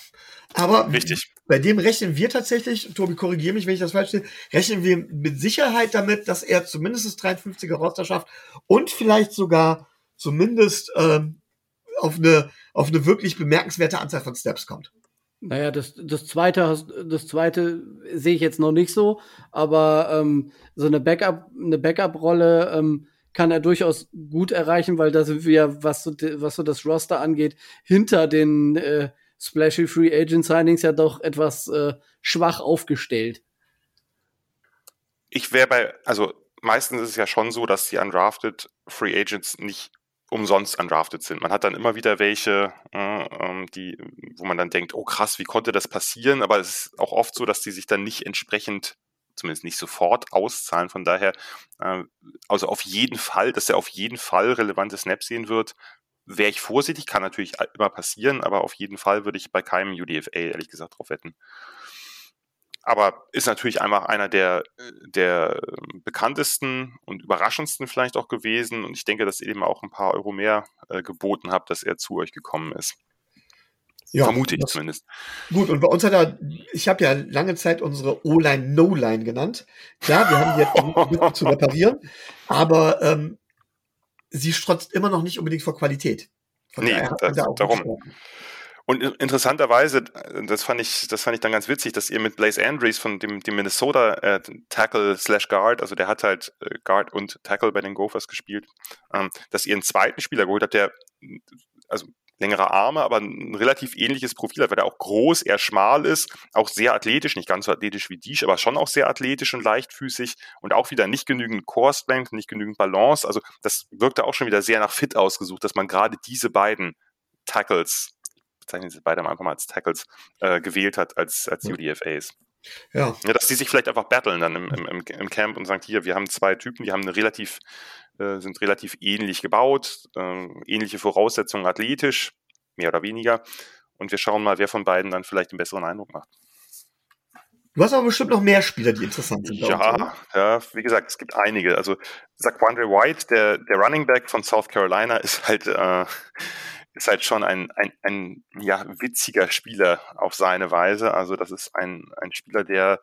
Aber Richtig. bei dem rechnen wir tatsächlich, Tobi, korrigiere mich, wenn ich das falsch sehe, rechnen wir mit Sicherheit damit, dass er zumindest das 53er Roster schafft und vielleicht sogar zumindest ähm, auf, eine, auf eine wirklich bemerkenswerte Anzahl von Steps kommt. Naja, das, das zweite, das zweite sehe ich jetzt noch nicht so, aber ähm, so eine Backup, eine Backup-Rolle ähm, kann er durchaus gut erreichen, weil da sind wir, was so, was so das Roster angeht, hinter den äh, Splashy Free Agent Signings ja doch etwas äh, schwach aufgestellt. Ich wäre bei, also meistens ist es ja schon so, dass die undrafted Free Agents nicht umsonst undrafted sind. Man hat dann immer wieder welche, äh, die, wo man dann denkt, oh krass, wie konnte das passieren? Aber es ist auch oft so, dass die sich dann nicht entsprechend, zumindest nicht sofort auszahlen. Von daher, äh, also auf jeden Fall, dass er auf jeden Fall relevante Snaps sehen wird, wäre ich vorsichtig, kann natürlich immer passieren, aber auf jeden Fall würde ich bei keinem UDFA ehrlich gesagt drauf wetten aber ist natürlich einfach einer der, der bekanntesten und überraschendsten vielleicht auch gewesen. Und ich denke, dass ihr eben auch ein paar Euro mehr äh, geboten habt, dass er zu euch gekommen ist. Ja, Vermute ich zumindest. Gut, und bei uns hat er, ich habe ja lange Zeit unsere O-Line No-Line genannt. Klar, wir haben die jetzt zu reparieren, aber ähm, sie strotzt immer noch nicht unbedingt vor Qualität. Von nee, das, da darum. Gesprochen. Und interessanterweise, das fand ich, das fand ich dann ganz witzig, dass ihr mit Blaze Andrews von dem, dem Minnesota äh, Tackle slash Guard, also der hat halt äh, Guard und Tackle bei den Gophers gespielt, ähm, dass ihr einen zweiten Spieler geholt habt, der also längere Arme, aber ein relativ ähnliches Profil hat, weil der auch groß, eher schmal ist, auch sehr athletisch, nicht ganz so athletisch wie Dish, aber schon auch sehr athletisch und leichtfüßig und auch wieder nicht genügend Core Strength, nicht genügend Balance. Also das wirkte auch schon wieder sehr nach Fit ausgesucht, dass man gerade diese beiden Tackles bezeichnen sie beide einfach mal als Tackles, äh, gewählt hat als, als UDFAs. Ja. ja. Dass die sich vielleicht einfach battlen dann im, im, im Camp und sagen, hier, wir haben zwei Typen, die haben eine relativ, äh, sind relativ ähnlich gebaut, äh, ähnliche Voraussetzungen athletisch, mehr oder weniger. Und wir schauen mal, wer von beiden dann vielleicht einen besseren Eindruck macht. Du hast aber bestimmt noch mehr Spieler, die interessant sind. Ja, uns, ja, wie gesagt, es gibt einige. Also Zaquandre White, der, der Running Back von South Carolina, ist halt, äh, ist halt schon ein, ein, ein ja, witziger Spieler auf seine Weise. Also das ist ein, ein Spieler, der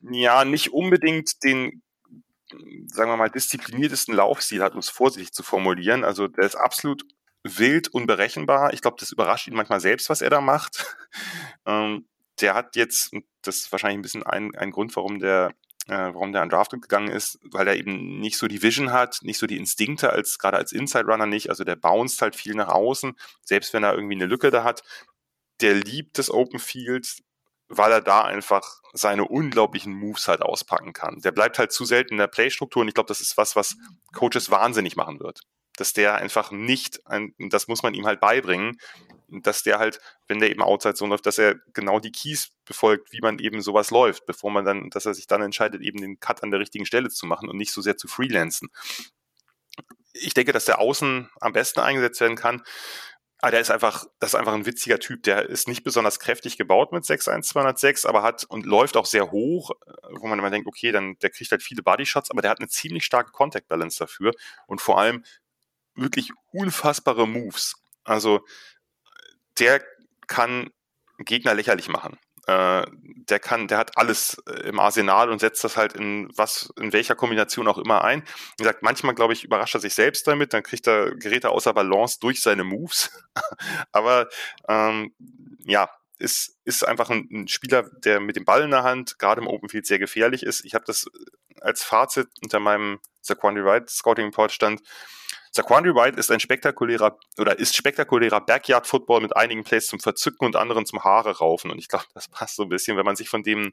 ja nicht unbedingt den sagen wir mal, diszipliniertesten Laufstil hat, um es vorsichtig zu formulieren. Also der ist absolut wild, unberechenbar. Ich glaube, das überrascht ihn manchmal selbst, was er da macht. <laughs> ähm, der hat jetzt, das ist wahrscheinlich ein bisschen ein, ein Grund, warum der äh, warum der undrafted gegangen ist, weil er eben nicht so die Vision hat, nicht so die Instinkte als gerade als Inside Runner nicht, also der bounced halt viel nach außen, selbst wenn er irgendwie eine Lücke da hat. Der liebt das Open Field, weil er da einfach seine unglaublichen Moves halt auspacken kann. Der bleibt halt zu selten in der Playstruktur und ich glaube, das ist was, was Coaches wahnsinnig machen wird. Dass der einfach nicht, ein, das muss man ihm halt beibringen, dass der halt, wenn der eben Outside so läuft, dass er genau die Keys befolgt, wie man eben sowas läuft, bevor man dann, dass er sich dann entscheidet, eben den Cut an der richtigen Stelle zu machen und nicht so sehr zu freelancen. Ich denke, dass der Außen am besten eingesetzt werden kann. Ah, der ist einfach, das ist einfach ein witziger Typ. Der ist nicht besonders kräftig gebaut mit 6'1", aber hat und läuft auch sehr hoch, wo man immer denkt, okay, dann der kriegt halt viele Bodyshots, aber der hat eine ziemlich starke Contact Balance dafür und vor allem wirklich unfassbare Moves. Also der kann Gegner lächerlich machen. Äh, der kann, der hat alles äh, im Arsenal und setzt das halt in was, in welcher Kombination auch immer ein. Wie gesagt, manchmal, glaube ich, überrascht er sich selbst damit, dann kriegt er Geräte außer Balance durch seine Moves. <laughs> Aber ähm, ja, ist, ist einfach ein, ein, Spieler, der mit dem Ball in der Hand gerade im Open Field sehr gefährlich ist. Ich habe das als Fazit unter meinem Saquandi Wright Scouting Report stand, Saquandri White ist ein spektakulärer oder ist spektakulärer Backyard Football mit einigen Plays zum Verzücken und anderen zum Haare raufen. Und ich glaube, das passt so ein bisschen, wenn man sich von dem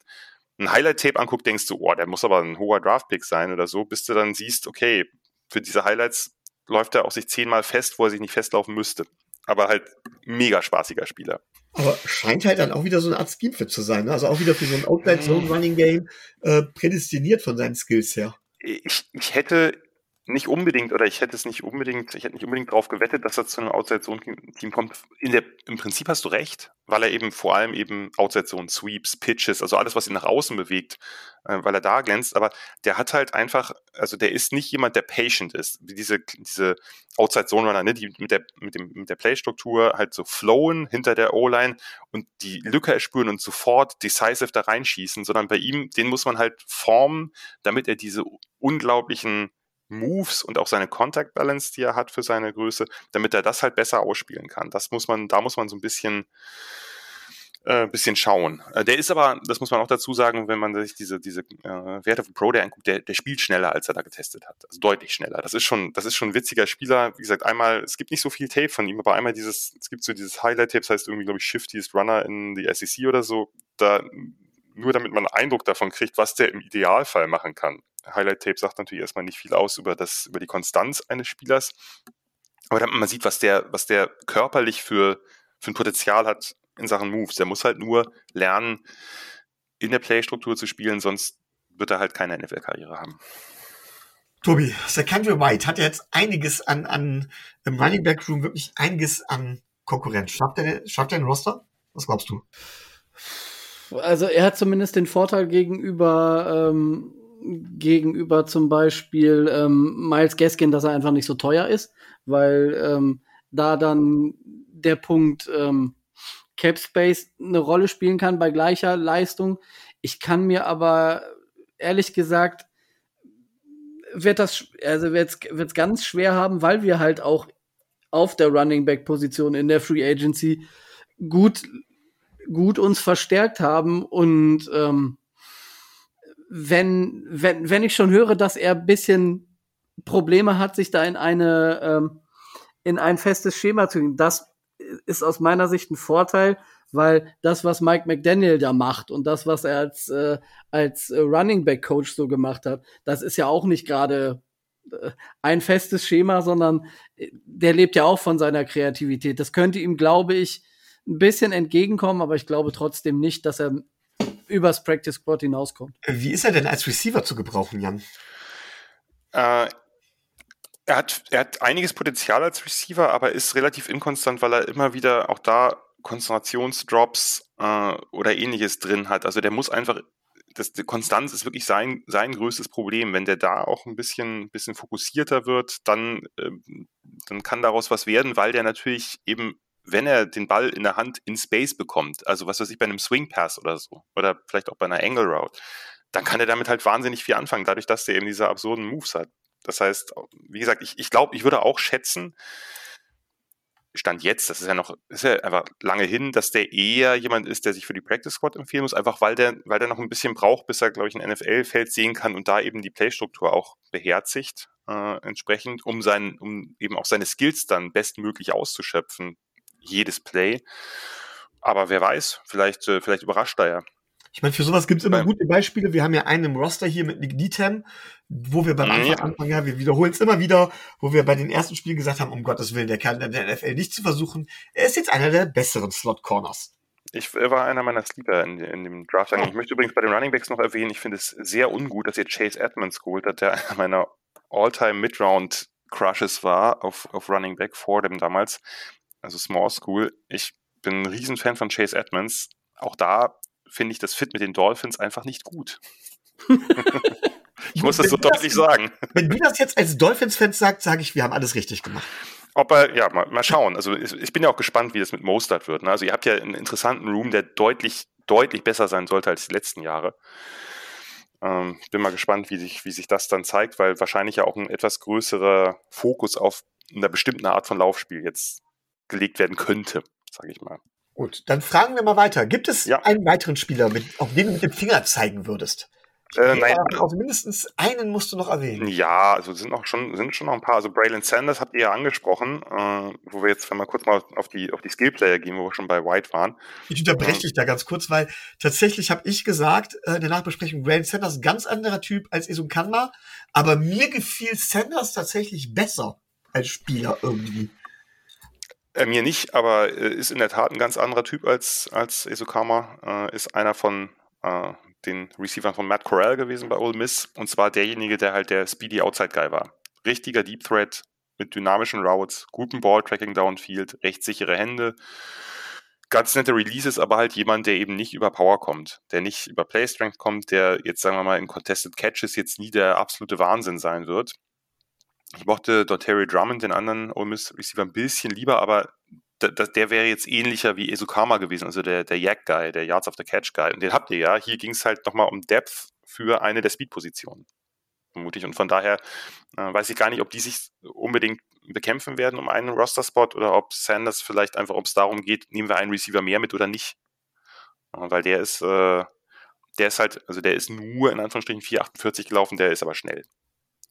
ein Highlight-Tape anguckt, denkst du, oh, der muss aber ein hoher Draft-Pick sein oder so, bis du dann siehst, okay, für diese Highlights läuft er auch sich zehnmal fest, wo er sich nicht festlaufen müsste. Aber halt mega spaßiger Spieler. Aber scheint halt dann auch wieder so eine Art Scheme-Fit zu sein. Ne? Also auch wieder für so ein Outside-Zone-Running-Game äh, prädestiniert von seinen Skills her. Ich, ich hätte nicht unbedingt, oder ich hätte es nicht unbedingt, ich hätte nicht unbedingt darauf gewettet, dass er zu einem Outside-Zone-Team kommt. In der, Im Prinzip hast du recht, weil er eben vor allem eben Outside-Zone, Sweeps, Pitches, also alles, was ihn nach außen bewegt, äh, weil er da glänzt. Aber der hat halt einfach, also der ist nicht jemand, der patient ist. Wie diese, diese Outside-Zone-Runner, ne, die mit der, mit dem, mit der Play-Struktur halt so flowen hinter der O-Line und die Lücke erspüren und sofort decisive da reinschießen, sondern bei ihm, den muss man halt formen, damit er diese unglaublichen Moves und auch seine Contact Balance, die er hat für seine Größe, damit er das halt besser ausspielen kann. Das muss man, da muss man so ein bisschen äh, bisschen schauen. Äh, der ist aber, das muss man auch dazu sagen, wenn man sich diese, diese äh, Werte von Pro Day anguckt, der, der spielt schneller, als er da getestet hat. Also deutlich schneller. Das ist schon, das ist schon ein witziger Spieler. Wie gesagt, einmal, es gibt nicht so viel Tape von ihm, aber einmal dieses, es gibt so dieses Highlight-Tape, das heißt irgendwie, glaube ich, Shiftiest Runner in die SEC oder so. Da, nur damit man einen Eindruck davon kriegt, was der im Idealfall machen kann. Highlight Tape sagt natürlich erstmal nicht viel aus über das, über die Konstanz eines Spielers. Aber damit man sieht, was der, was der körperlich für, für ein Potenzial hat in Sachen Moves. Der muss halt nur lernen, in der Playstruktur zu spielen, sonst wird er halt keine NFL-Karriere haben. Tobi, Secondary White hat ja jetzt einiges an, an im Running Back Room wirklich einiges an Konkurrenz. Schafft er, schafft er einen Roster? Was glaubst du? Also er hat zumindest den Vorteil gegenüber ähm, gegenüber zum Beispiel ähm, Miles Gaskin, dass er einfach nicht so teuer ist, weil ähm, da dann der Punkt ähm, Cap Space eine Rolle spielen kann bei gleicher Leistung. Ich kann mir aber ehrlich gesagt wird das also wird's wird's ganz schwer haben, weil wir halt auch auf der Running Back Position in der Free Agency gut gut uns verstärkt haben und ähm, wenn, wenn, wenn ich schon höre, dass er bisschen Probleme hat, sich da in eine, ähm, in ein festes Schema zu gehen, das ist aus meiner Sicht ein Vorteil, weil das, was Mike McDaniel da macht und das, was er als, äh, als Running Back Coach so gemacht hat, das ist ja auch nicht gerade äh, ein festes Schema, sondern äh, der lebt ja auch von seiner Kreativität. Das könnte ihm, glaube ich, ein bisschen entgegenkommen, aber ich glaube trotzdem nicht, dass er übers Practice Squad hinauskommt. Wie ist er denn als Receiver zu gebrauchen, Jan? Äh, er hat, er hat einiges Potenzial als Receiver, aber ist relativ inkonstant, weil er immer wieder auch da Konzentrationsdrops äh, oder ähnliches drin hat. Also der muss einfach das, die Konstanz ist wirklich sein, sein größtes Problem. Wenn der da auch ein bisschen, bisschen fokussierter wird, dann, äh, dann kann daraus was werden, weil der natürlich eben, wenn er den Ball in der Hand in Space bekommt, also was weiß ich, bei einem Swing Pass oder so, oder vielleicht auch bei einer Angle Route, dann kann er damit halt wahnsinnig viel anfangen, dadurch, dass der eben diese absurden Moves hat. Das heißt, wie gesagt, ich, ich glaube, ich würde auch schätzen, Stand jetzt, das ist ja noch, ist ja einfach lange hin, dass der eher jemand ist, der sich für die Practice Squad empfehlen muss, einfach weil der, weil der noch ein bisschen braucht, bis er, glaube ich, ein NFL-Feld sehen kann und da eben die Playstruktur auch beherzigt, äh, entsprechend, um sein, um eben auch seine Skills dann bestmöglich auszuschöpfen, jedes Play. Aber wer weiß, vielleicht, äh, vielleicht überrascht er ja. Ich meine, für sowas gibt es immer gute Beispiele. Wir haben ja einen im Roster hier mit Nick Dietem, wo wir beim Anfang, ja. Anfang ja, wir wiederholen es immer wieder, wo wir bei den ersten Spielen gesagt haben, um Gottes Willen, der kann in der NFL nicht zu versuchen. Er ist jetzt einer der besseren Slot-Corners. Ich war einer meiner Sleeper in, in dem Draft. Ich möchte übrigens bei den Running Backs noch erwähnen, ich finde es sehr ungut, dass ihr Chase Edmonds geholt habt, der einer meiner All-Time Mid-Round Crushes war auf, auf Running Back vor dem damals, also Small School. Ich bin ein Riesenfan von Chase Edmonds. Auch da finde ich das Fit mit den Dolphins einfach nicht gut. <laughs> ich muss das so deutlich das, sagen. Wenn du das jetzt als Dolphins-Fans sagst, sage ich, wir haben alles richtig gemacht. Ob er, ja, mal, mal schauen. Also ich bin ja auch gespannt, wie das mit Mostert wird. Ne? Also ihr habt ja einen interessanten Room, der deutlich, deutlich besser sein sollte als die letzten Jahre. Ähm, bin mal gespannt, wie sich, wie sich das dann zeigt, weil wahrscheinlich ja auch ein etwas größerer Fokus auf einer bestimmten Art von Laufspiel jetzt gelegt werden könnte, sage ich mal. Gut, dann fragen wir mal weiter. Gibt es ja. einen weiteren Spieler, mit, auf den du mit dem Finger zeigen würdest? Äh, nein. Auf mindestens einen musst du noch erwähnen. Ja, also sind auch schon, sind schon noch ein paar. Also Braylon Sanders habt ihr ja angesprochen, äh, wo wir jetzt, wenn wir kurz mal auf die, auf die Skillplayer gehen, wo wir schon bei White waren. Ich unterbreche ähm, dich da ganz kurz, weil tatsächlich habe ich gesagt, äh, in der Nachbesprechung, Braylon Sanders ganz anderer Typ als Isum Kanma, aber mir gefiel Sanders tatsächlich besser als Spieler irgendwie. Äh, mir nicht, aber äh, ist in der Tat ein ganz anderer Typ als, als Esokama. Äh, ist einer von äh, den Receivern von Matt Corral gewesen bei Ole Miss. Und zwar derjenige, der halt der Speedy Outside Guy war. Richtiger Deep Threat mit dynamischen Routes, guten Ball-Tracking Downfield, rechtssichere Hände. Ganz nette Releases, aber halt jemand, der eben nicht über Power kommt, der nicht über Play Strength kommt, der jetzt, sagen wir mal, in Contested Catches jetzt nie der absolute Wahnsinn sein wird. Ich mochte dort Terry Drummond, den anderen Ole Miss Receiver, ein bisschen lieber, aber da, da, der wäre jetzt ähnlicher wie Esukama gewesen, also der, der Yak-Guy, der Yards of the Catch-Guy. Und den habt ihr ja. Hier ging es halt nochmal um Depth für eine der Speed-Positionen. Vermutlich. Und von daher äh, weiß ich gar nicht, ob die sich unbedingt bekämpfen werden um einen Roster-Spot oder ob Sanders vielleicht einfach, ob es darum geht, nehmen wir einen Receiver mehr mit oder nicht. Äh, weil der ist, äh, der ist halt, also der ist nur in Anführungsstrichen 4,48 gelaufen, der ist aber schnell.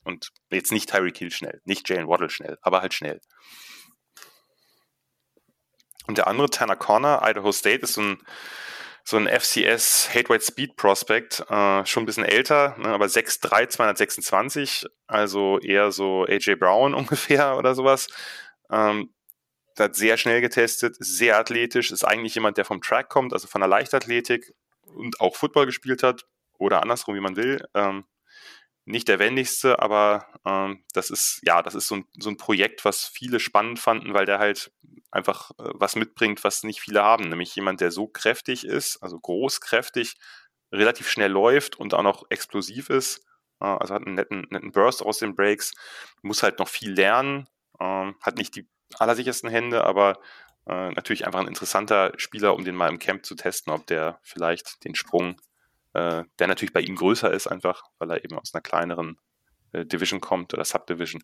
Und jetzt nicht Tyreek Hill schnell, nicht Jalen Waddle schnell, aber halt schnell. Und der andere, Tanner Corner, Idaho State, ist so ein, so ein FCS Hate Speed Prospect, äh, schon ein bisschen älter, ne, aber 6'3, 226, also eher so AJ Brown <laughs> ungefähr oder sowas. Ähm, hat sehr schnell getestet, sehr athletisch, ist eigentlich jemand, der vom Track kommt, also von der Leichtathletik und auch Football gespielt hat oder andersrum, wie man will. Ähm, nicht der wendigste, aber ähm, das ist, ja, das ist so ein, so ein Projekt, was viele spannend fanden, weil der halt einfach äh, was mitbringt, was nicht viele haben. Nämlich jemand, der so kräftig ist, also groß, kräftig, relativ schnell läuft und auch noch explosiv ist. Äh, also hat einen netten, netten Burst aus den Breaks, muss halt noch viel lernen, äh, hat nicht die allersichersten Hände, aber äh, natürlich einfach ein interessanter Spieler, um den mal im Camp zu testen, ob der vielleicht den Sprung äh, der natürlich bei ihm größer ist, einfach, weil er eben aus einer kleineren äh, Division kommt oder Subdivision,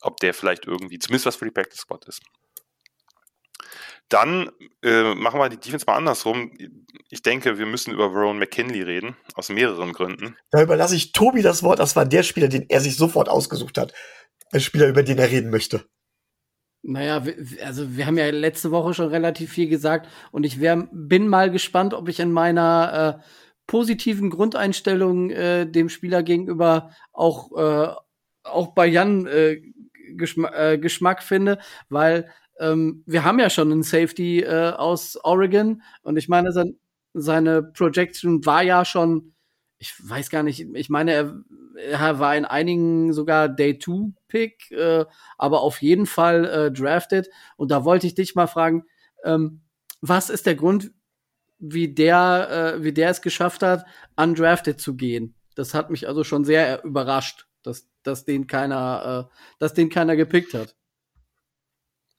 ob der vielleicht irgendwie zumindest was für die Practice Squad ist. Dann äh, machen wir die Defense mal andersrum. Ich denke, wir müssen über Ron McKinley reden, aus mehreren Gründen. Da überlasse ich Tobi das Wort. Das war der Spieler, den er sich sofort ausgesucht hat. Ein Spieler, über den er reden möchte. Naja, also wir haben ja letzte Woche schon relativ viel gesagt und ich wär, bin mal gespannt, ob ich in meiner äh, positiven Grundeinstellung äh, dem Spieler gegenüber auch, äh, auch bei Jan äh, Geschma äh, Geschmack finde, weil ähm, wir haben ja schon einen Safety äh, aus Oregon und ich meine, sein, seine Projection war ja schon, ich weiß gar nicht, ich meine, er, er war in einigen sogar Day-2-Pick, äh, aber auf jeden Fall äh, drafted. Und da wollte ich dich mal fragen, ähm, was ist der Grund, wie der, äh, wie der es geschafft hat, undrafted zu gehen. Das hat mich also schon sehr überrascht, dass, dass den keiner, äh, dass den keiner gepickt hat.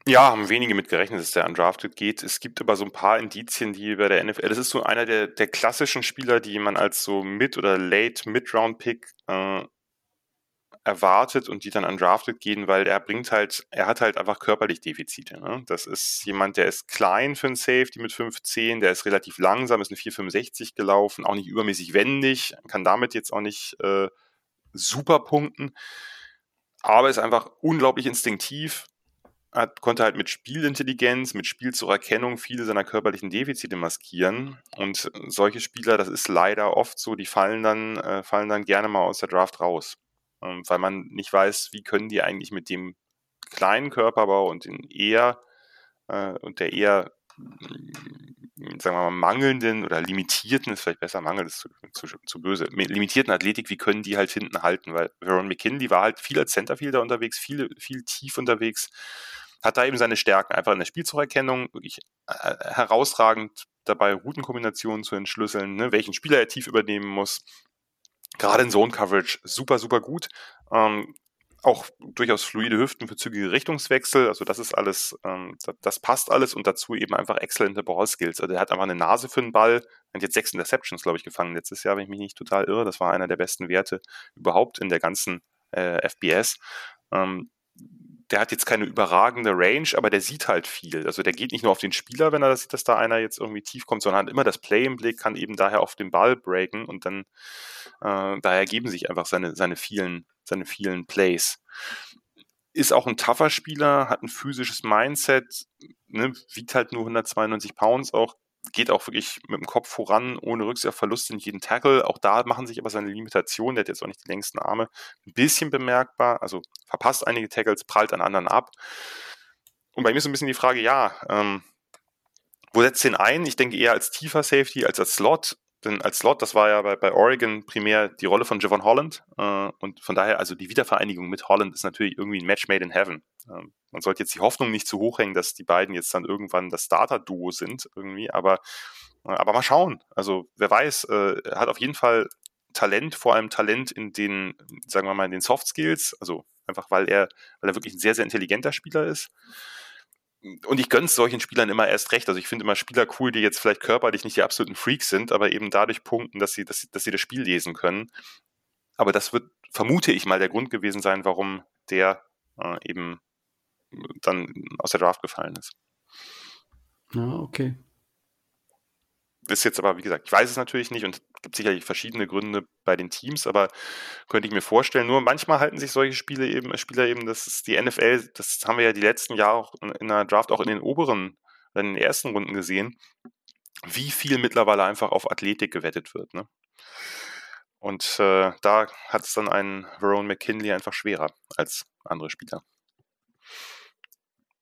Ja, haben wenige mit gerechnet, dass der undrafted geht. Es gibt aber so ein paar Indizien, die bei der NFL, das ist so einer der, der klassischen Spieler, die man als so Mid- oder Late-Mid-Round-Pick äh, erwartet und die dann undrafted gehen, weil er bringt halt, er hat halt einfach körperlich Defizite. Ne? Das ist jemand, der ist klein für ein Safety mit 5'10, der ist relativ langsam, ist eine 4,65 gelaufen, auch nicht übermäßig wendig, kann damit jetzt auch nicht äh, super punkten, aber ist einfach unglaublich instinktiv, hat, konnte halt mit Spielintelligenz, mit Spielzurerkennung viele seiner körperlichen Defizite maskieren. Und solche Spieler, das ist leider oft so, die fallen dann, äh, fallen dann gerne mal aus der Draft raus. Ähm, weil man nicht weiß, wie können die eigentlich mit dem kleinen Körperbau und den eher äh, und der eher sagen wir mal, mangelnden oder limitierten, ist vielleicht besser, Mangel ist zu, zu, zu, böse, limitierten Athletik, wie können die halt hinten halten? Weil Veron McKinley war halt viel als Centerfielder unterwegs, viel, viel tief unterwegs, hat da eben seine Stärken, einfach in der Spielzeugerkennung, wirklich äh, herausragend dabei, Routenkombinationen zu entschlüsseln, ne, welchen Spieler er tief übernehmen muss. Gerade in Zone Coverage super, super gut. Ähm, auch durchaus fluide Hüften für zügige Richtungswechsel. Also das ist alles, ähm, das, das, passt alles und dazu eben einfach exzellente Ballskills. Also er hat einfach eine Nase für den Ball. Er hat jetzt sechs Interceptions, glaube ich, gefangen letztes Jahr, wenn ich mich nicht total irre. Das war einer der besten Werte überhaupt in der ganzen äh, FBS. Ähm, der hat jetzt keine überragende Range, aber der sieht halt viel. Also der geht nicht nur auf den Spieler, wenn er das sieht, dass da einer jetzt irgendwie tief kommt, sondern hat immer das Play im Blick, kann eben daher auf den Ball breaken und dann äh, daher ergeben sich einfach seine, seine vielen, seine vielen Plays. Ist auch ein tougher Spieler, hat ein physisches Mindset, ne, wiegt halt nur 192 Pounds auch, geht auch wirklich mit dem Kopf voran, ohne Verluste in jeden Tackle. Auch da machen sich aber seine Limitationen, der hat jetzt auch nicht die längsten Arme, ein bisschen bemerkbar. Also verpasst einige Tackles, prallt an anderen ab. Und bei mir ist so ein bisschen die Frage, ja, ähm, wo setzt den ein? Ich denke eher als tiefer Safety als als Slot. Denn als Slot, das war ja bei, bei Oregon primär die Rolle von Javon Holland. Äh, und von daher, also die Wiedervereinigung mit Holland ist natürlich irgendwie ein Match made in heaven. Ähm, man sollte jetzt die Hoffnung nicht zu hoch hängen, dass die beiden jetzt dann irgendwann das Starter-Duo sind irgendwie, aber, äh, aber mal schauen. Also wer weiß, äh, hat auf jeden Fall Talent, vor allem Talent in den, sagen wir mal, in den Soft Skills, also einfach weil er, weil er wirklich ein sehr, sehr intelligenter Spieler ist und ich gönne solchen Spielern immer erst recht. Also ich finde immer Spieler cool, die jetzt vielleicht körperlich nicht die absoluten Freaks sind, aber eben dadurch punkten, dass sie, dass dass sie das Spiel lesen können. Aber das wird, vermute ich mal, der Grund gewesen sein, warum der äh, eben dann aus der Draft gefallen ist. Ja, okay ist jetzt aber, wie gesagt, ich weiß es natürlich nicht und es gibt sicherlich verschiedene Gründe bei den Teams, aber könnte ich mir vorstellen, nur manchmal halten sich solche Spiele eben, Spieler eben, das ist die NFL, das haben wir ja die letzten Jahre auch in der Draft auch in den oberen, in den ersten Runden gesehen, wie viel mittlerweile einfach auf Athletik gewettet wird. Ne? Und äh, da hat es dann einen Verone McKinley einfach schwerer als andere Spieler.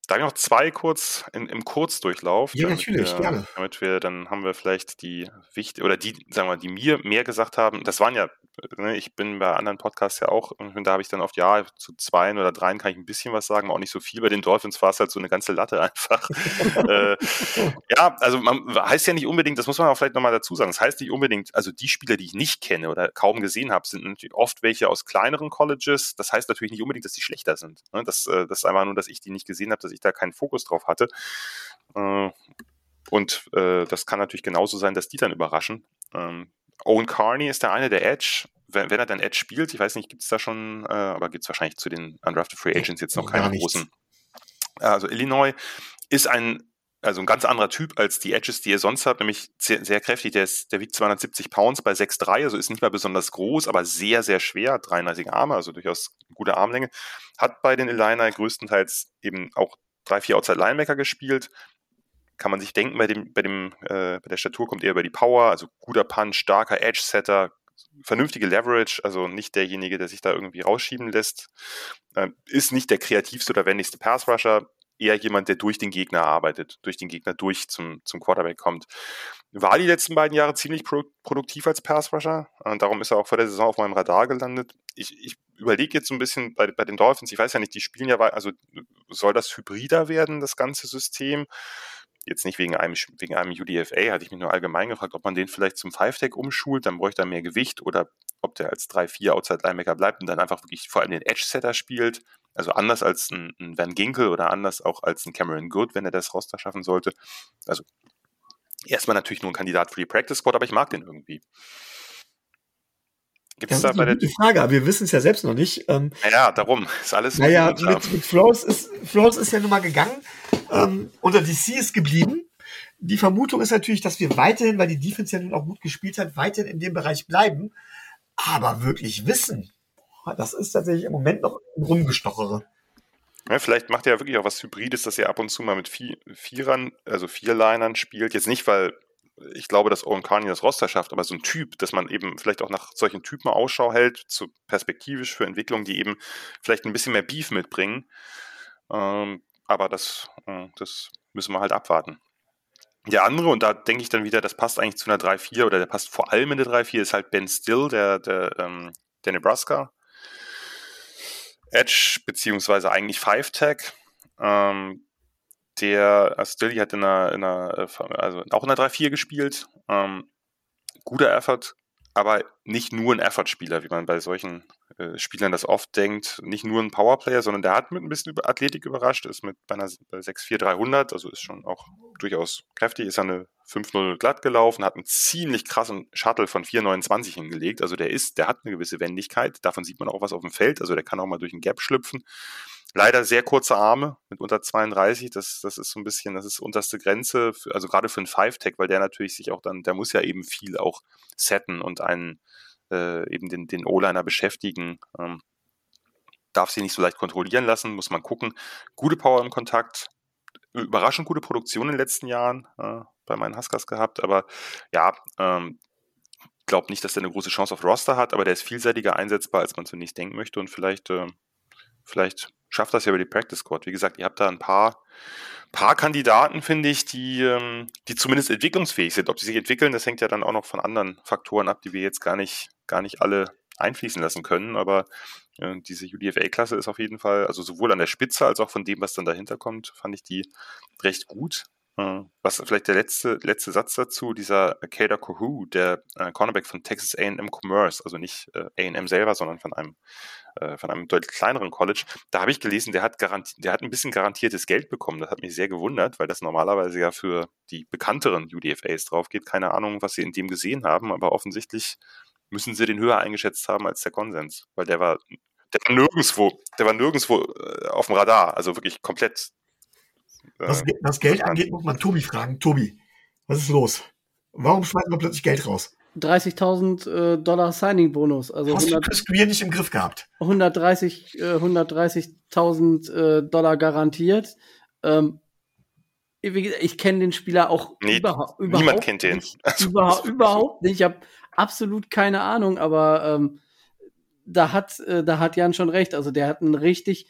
Da noch zwei kurz in, im Kurzdurchlauf. Ja, natürlich, wir, gerne. Damit wir, dann haben wir vielleicht die wichtig oder die, sagen wir, die mir mehr gesagt haben. Das waren ja Ne, ich bin bei anderen Podcasts ja auch, und da habe ich dann oft, ja, zu zweien oder dreien kann ich ein bisschen was sagen, auch nicht so viel. Bei den Dolphins war es halt so eine ganze Latte <laughs> einfach. äh, ja, also man heißt ja nicht unbedingt, das muss man auch vielleicht nochmal dazu sagen, das heißt nicht unbedingt, also die Spieler, die ich nicht kenne oder kaum gesehen habe, sind natürlich oft welche aus kleineren Colleges. Das heißt natürlich nicht unbedingt, dass die schlechter sind. Ne? Das, äh, das ist einfach nur, dass ich die nicht gesehen habe, dass ich da keinen Fokus drauf hatte. Äh, und äh, das kann natürlich genauso sein, dass die dann überraschen. Ähm, Owen Carney ist der eine, der Edge. Wenn, wenn er dann Edge spielt, ich weiß nicht, gibt es da schon, äh, aber gibt es wahrscheinlich zu den Undrafted Free Agents jetzt noch keine großen. Also Illinois ist ein, also ein ganz anderer Typ als die Edges, die er sonst hat, nämlich sehr, sehr kräftig. Der, ist, der wiegt 270 Pounds bei 6'3, also ist nicht mal besonders groß, aber sehr, sehr schwer, 33 Arme, also durchaus gute Armlänge. Hat bei den Illini größtenteils eben auch drei, vier Outside Linebacker gespielt, kann man sich denken, bei, dem, bei, dem, äh, bei der Statur kommt er über die Power, also guter Punch, starker Edge-Setter, vernünftige Leverage, also nicht derjenige, der sich da irgendwie rausschieben lässt, äh, ist nicht der kreativste oder wendigste Pass-Rusher, eher jemand, der durch den Gegner arbeitet, durch den Gegner durch zum, zum Quarterback kommt. War die letzten beiden Jahre ziemlich pro produktiv als Pass-Rusher, und darum ist er auch vor der Saison auf meinem Radar gelandet. Ich, ich überlege jetzt so ein bisschen bei, bei den Dolphins, ich weiß ja nicht, die spielen ja, also soll das hybrider werden, das ganze System? Jetzt nicht wegen einem, wegen einem UDFA, hatte ich mich nur allgemein gefragt, ob man den vielleicht zum Five-Tech umschult, dann bräuchte er mehr Gewicht oder ob der als 3-4 Outside-Linebacker bleibt und dann einfach wirklich vor allem den Edge-Setter spielt. Also anders als ein, ein Van Ginkel oder anders auch als ein Cameron Good, wenn er das Roster schaffen sollte. Also erstmal natürlich nur ein Kandidat für die Practice Squad, aber ich mag den irgendwie. Gibt es da bei der. Frage, aber wir wissen es ja selbst noch nicht. Ähm, naja, darum ist alles. Naja, mit, mit Flores ist, Flores ist ja nun mal gegangen. Ähm, unser DC ist geblieben. Die Vermutung ist natürlich, dass wir weiterhin, weil die Defense ja nun auch gut gespielt hat, weiterhin in dem Bereich bleiben. Aber wirklich wissen, das ist tatsächlich im Moment noch ein Rumgestochere. Ja, vielleicht macht er ja wirklich auch was Hybrides, dass er ab und zu mal mit vier, Vierern, also Vierlinern spielt. Jetzt nicht, weil ich glaube, dass Owen Carney das Roster schafft, aber so ein Typ, dass man eben vielleicht auch nach solchen Typen Ausschau hält, zu perspektivisch für Entwicklungen, die eben vielleicht ein bisschen mehr Beef mitbringen. Ähm, aber das, äh, das müssen wir halt abwarten. Der andere, und da denke ich dann wieder, das passt eigentlich zu einer 3-4 oder der passt vor allem in der 3-4, ist halt Ben Still, der, der, ähm, der Nebraska Edge, beziehungsweise eigentlich Five-Tag. Ähm, der Astilli hat in einer, in einer, äh, also auch in einer 3-4 gespielt. Ähm, guter Effort, aber nicht nur ein Effort-Spieler, wie man bei solchen äh, Spielern das oft denkt. Nicht nur ein Powerplayer, sondern der hat mit ein bisschen Athletik überrascht, ist mit bei einer 6-4-300, also ist schon auch durchaus kräftig, ist eine 5-0 glatt gelaufen, hat einen ziemlich krassen Shuttle von 4,29 hingelegt. Also der ist, der hat eine gewisse Wendigkeit. Davon sieht man auch was auf dem Feld. Also der kann auch mal durch ein Gap schlüpfen. Leider sehr kurze Arme mit unter 32. Das, das ist so ein bisschen, das ist unterste Grenze, für, also gerade für einen Five-Tech, weil der natürlich sich auch dann, der muss ja eben viel auch setten und einen äh, eben den, den O-Liner beschäftigen. Ähm, darf sie nicht so leicht kontrollieren lassen, muss man gucken. Gute Power im Kontakt, überraschend gute Produktion in den letzten Jahren äh, bei meinen Huskers gehabt, aber ja, ähm, glaube nicht, dass er eine große Chance auf Roster hat, aber der ist vielseitiger einsetzbar, als man zunächst denken möchte und vielleicht, äh, vielleicht schafft das ja über die Practice Squad. Wie gesagt, ihr habt da ein paar, paar Kandidaten, finde ich, die, ähm, die zumindest entwicklungsfähig sind. Ob sie sich entwickeln, das hängt ja dann auch noch von anderen Faktoren ab, die wir jetzt gar nicht, gar nicht alle einfließen lassen können. Aber äh, diese UDFA-Klasse ist auf jeden Fall, also sowohl an der Spitze als auch von dem, was dann dahinter kommt, fand ich die recht gut. Äh, was vielleicht der letzte, letzte Satz dazu, dieser Kader Kohu, der äh, Cornerback von Texas A&M Commerce, also nicht äh, A&M selber, sondern von einem äh, von einem deutlich kleineren College. Da habe ich gelesen, der hat, der hat ein bisschen garantiertes Geld bekommen. Das hat mich sehr gewundert, weil das normalerweise ja für die bekannteren UDFAs drauf geht. Keine Ahnung, was sie in dem gesehen haben, aber offensichtlich müssen sie den höher eingeschätzt haben als der Konsens, weil der war, der war nirgendwo, der war nirgendwo äh, auf dem Radar, also wirklich komplett. Äh, was, was Geld angeht, muss man Tobi fragen. Tobi, was ist los? Warum schmeißen wir plötzlich Geld raus? 30.000 äh, Dollar Signing-Bonus. Also Hast 100, du Chris Greer nicht im Griff gehabt? 130, äh, 130.000 äh, Dollar garantiert. Ähm, ich kenne den Spieler auch nee, überha überhaupt Niemand kennt den. Nicht, also, über, <laughs> überhaupt nicht. Ich habe absolut keine Ahnung, aber ähm, da hat äh, da hat Jan schon recht. Also der hat einen richtig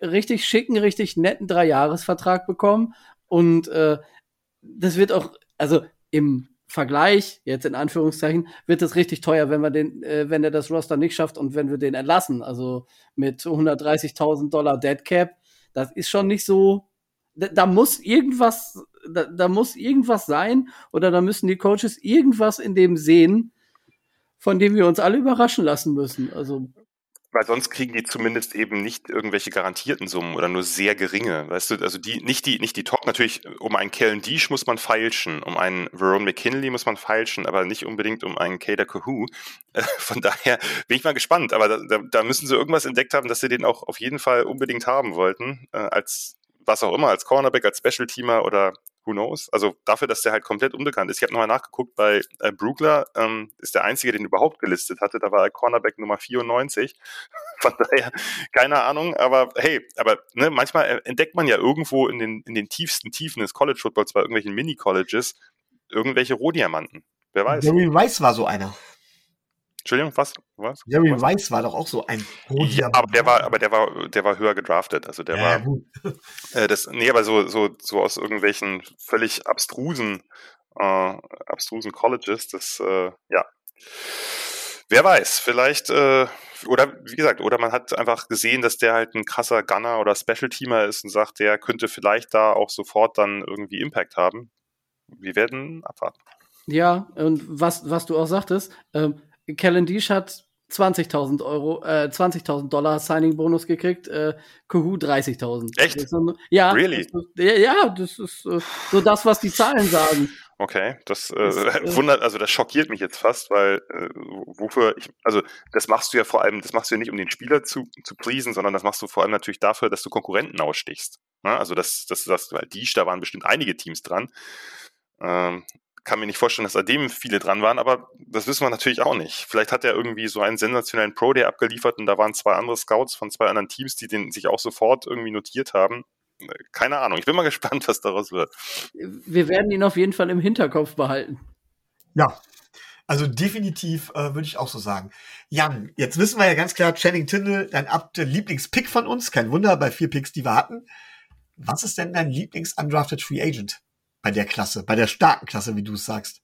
richtig schicken, richtig netten Dreijahresvertrag bekommen und äh, das wird auch also im Vergleich, jetzt in Anführungszeichen, wird es richtig teuer, wenn wir den, äh, wenn er das Roster nicht schafft und wenn wir den entlassen. Also mit 130.000 Dollar Dead Cap, das ist schon nicht so. Da, da muss irgendwas, da, da, muss irgendwas sein oder da müssen die Coaches irgendwas in dem sehen, von dem wir uns alle überraschen lassen müssen. Also weil sonst kriegen die zumindest eben nicht irgendwelche garantierten Summen oder nur sehr geringe. Weißt du, also die, nicht die, nicht die Top, natürlich, um einen Kellen Deesh muss man feilschen, um einen Verone McKinley muss man feilschen, aber nicht unbedingt um einen Kader Kahoo. Von daher bin ich mal gespannt, aber da, da, müssen sie irgendwas entdeckt haben, dass sie den auch auf jeden Fall unbedingt haben wollten, äh, als was auch immer, als Cornerback, als Special Teamer oder who knows? Also dafür, dass der halt komplett unbekannt ist. Ich habe nochmal nachgeguckt, bei äh, Brugler ähm, ist der Einzige, den überhaupt gelistet hatte. Da war er Cornerback Nummer 94. <laughs> Von daher, keine Ahnung, aber hey, aber ne, manchmal entdeckt man ja irgendwo in den, in den tiefsten Tiefen des College Footballs bei irgendwelchen Mini-Colleges irgendwelche Rohdiamanten. Wer weiß. Jerry Rice war so einer. Entschuldigung, was? was? Jerry was? Rice war doch auch so ein ja, aber der war, aber der war, der war höher gedraftet. Also der ja, war. Gut. Äh, das, nee, aber so, so, so aus irgendwelchen völlig abstrusen, äh, abstrusen Colleges, das, äh, ja. wer weiß, vielleicht, äh, oder wie gesagt, oder man hat einfach gesehen, dass der halt ein krasser Gunner oder Special-Teamer ist und sagt, der könnte vielleicht da auch sofort dann irgendwie Impact haben. Wir werden abwarten. Ja, und was, was du auch sagtest, ähm, Kellen Deesh hat 20.000 Euro, äh, 20.000 Dollar Signing-Bonus gekriegt, äh, Kuhu 30.000. Echt? Ja, really? Das ist, ja, das ist äh, so das, was die Zahlen sagen. Okay, das, äh, das äh, wundert, also das schockiert mich jetzt fast, weil äh, wofür ich, also das machst du ja vor allem, das machst du ja nicht, um den Spieler zu, zu pleasen, sondern das machst du vor allem natürlich dafür, dass du Konkurrenten ausstichst. Ne? Also das, das, das, weil die, da waren bestimmt einige Teams dran. Ähm, kann mir nicht vorstellen, dass da dem viele dran waren, aber das wissen wir natürlich auch nicht. Vielleicht hat er irgendwie so einen sensationellen Pro Day abgeliefert und da waren zwei andere Scouts von zwei anderen Teams, die den sich auch sofort irgendwie notiert haben. Keine Ahnung. Ich bin mal <laughs> gespannt, was daraus wird. Wir werden ihn auf jeden Fall im Hinterkopf behalten. Ja, also definitiv äh, würde ich auch so sagen. Jan, jetzt wissen wir ja ganz klar, Channing Tindall, dein Abt Lieblingspick von uns. Kein Wunder bei vier Picks, die wir hatten. Was ist denn dein Lieblings-Undrafted Free Agent? Bei der Klasse, bei der starken Klasse, wie du es sagst?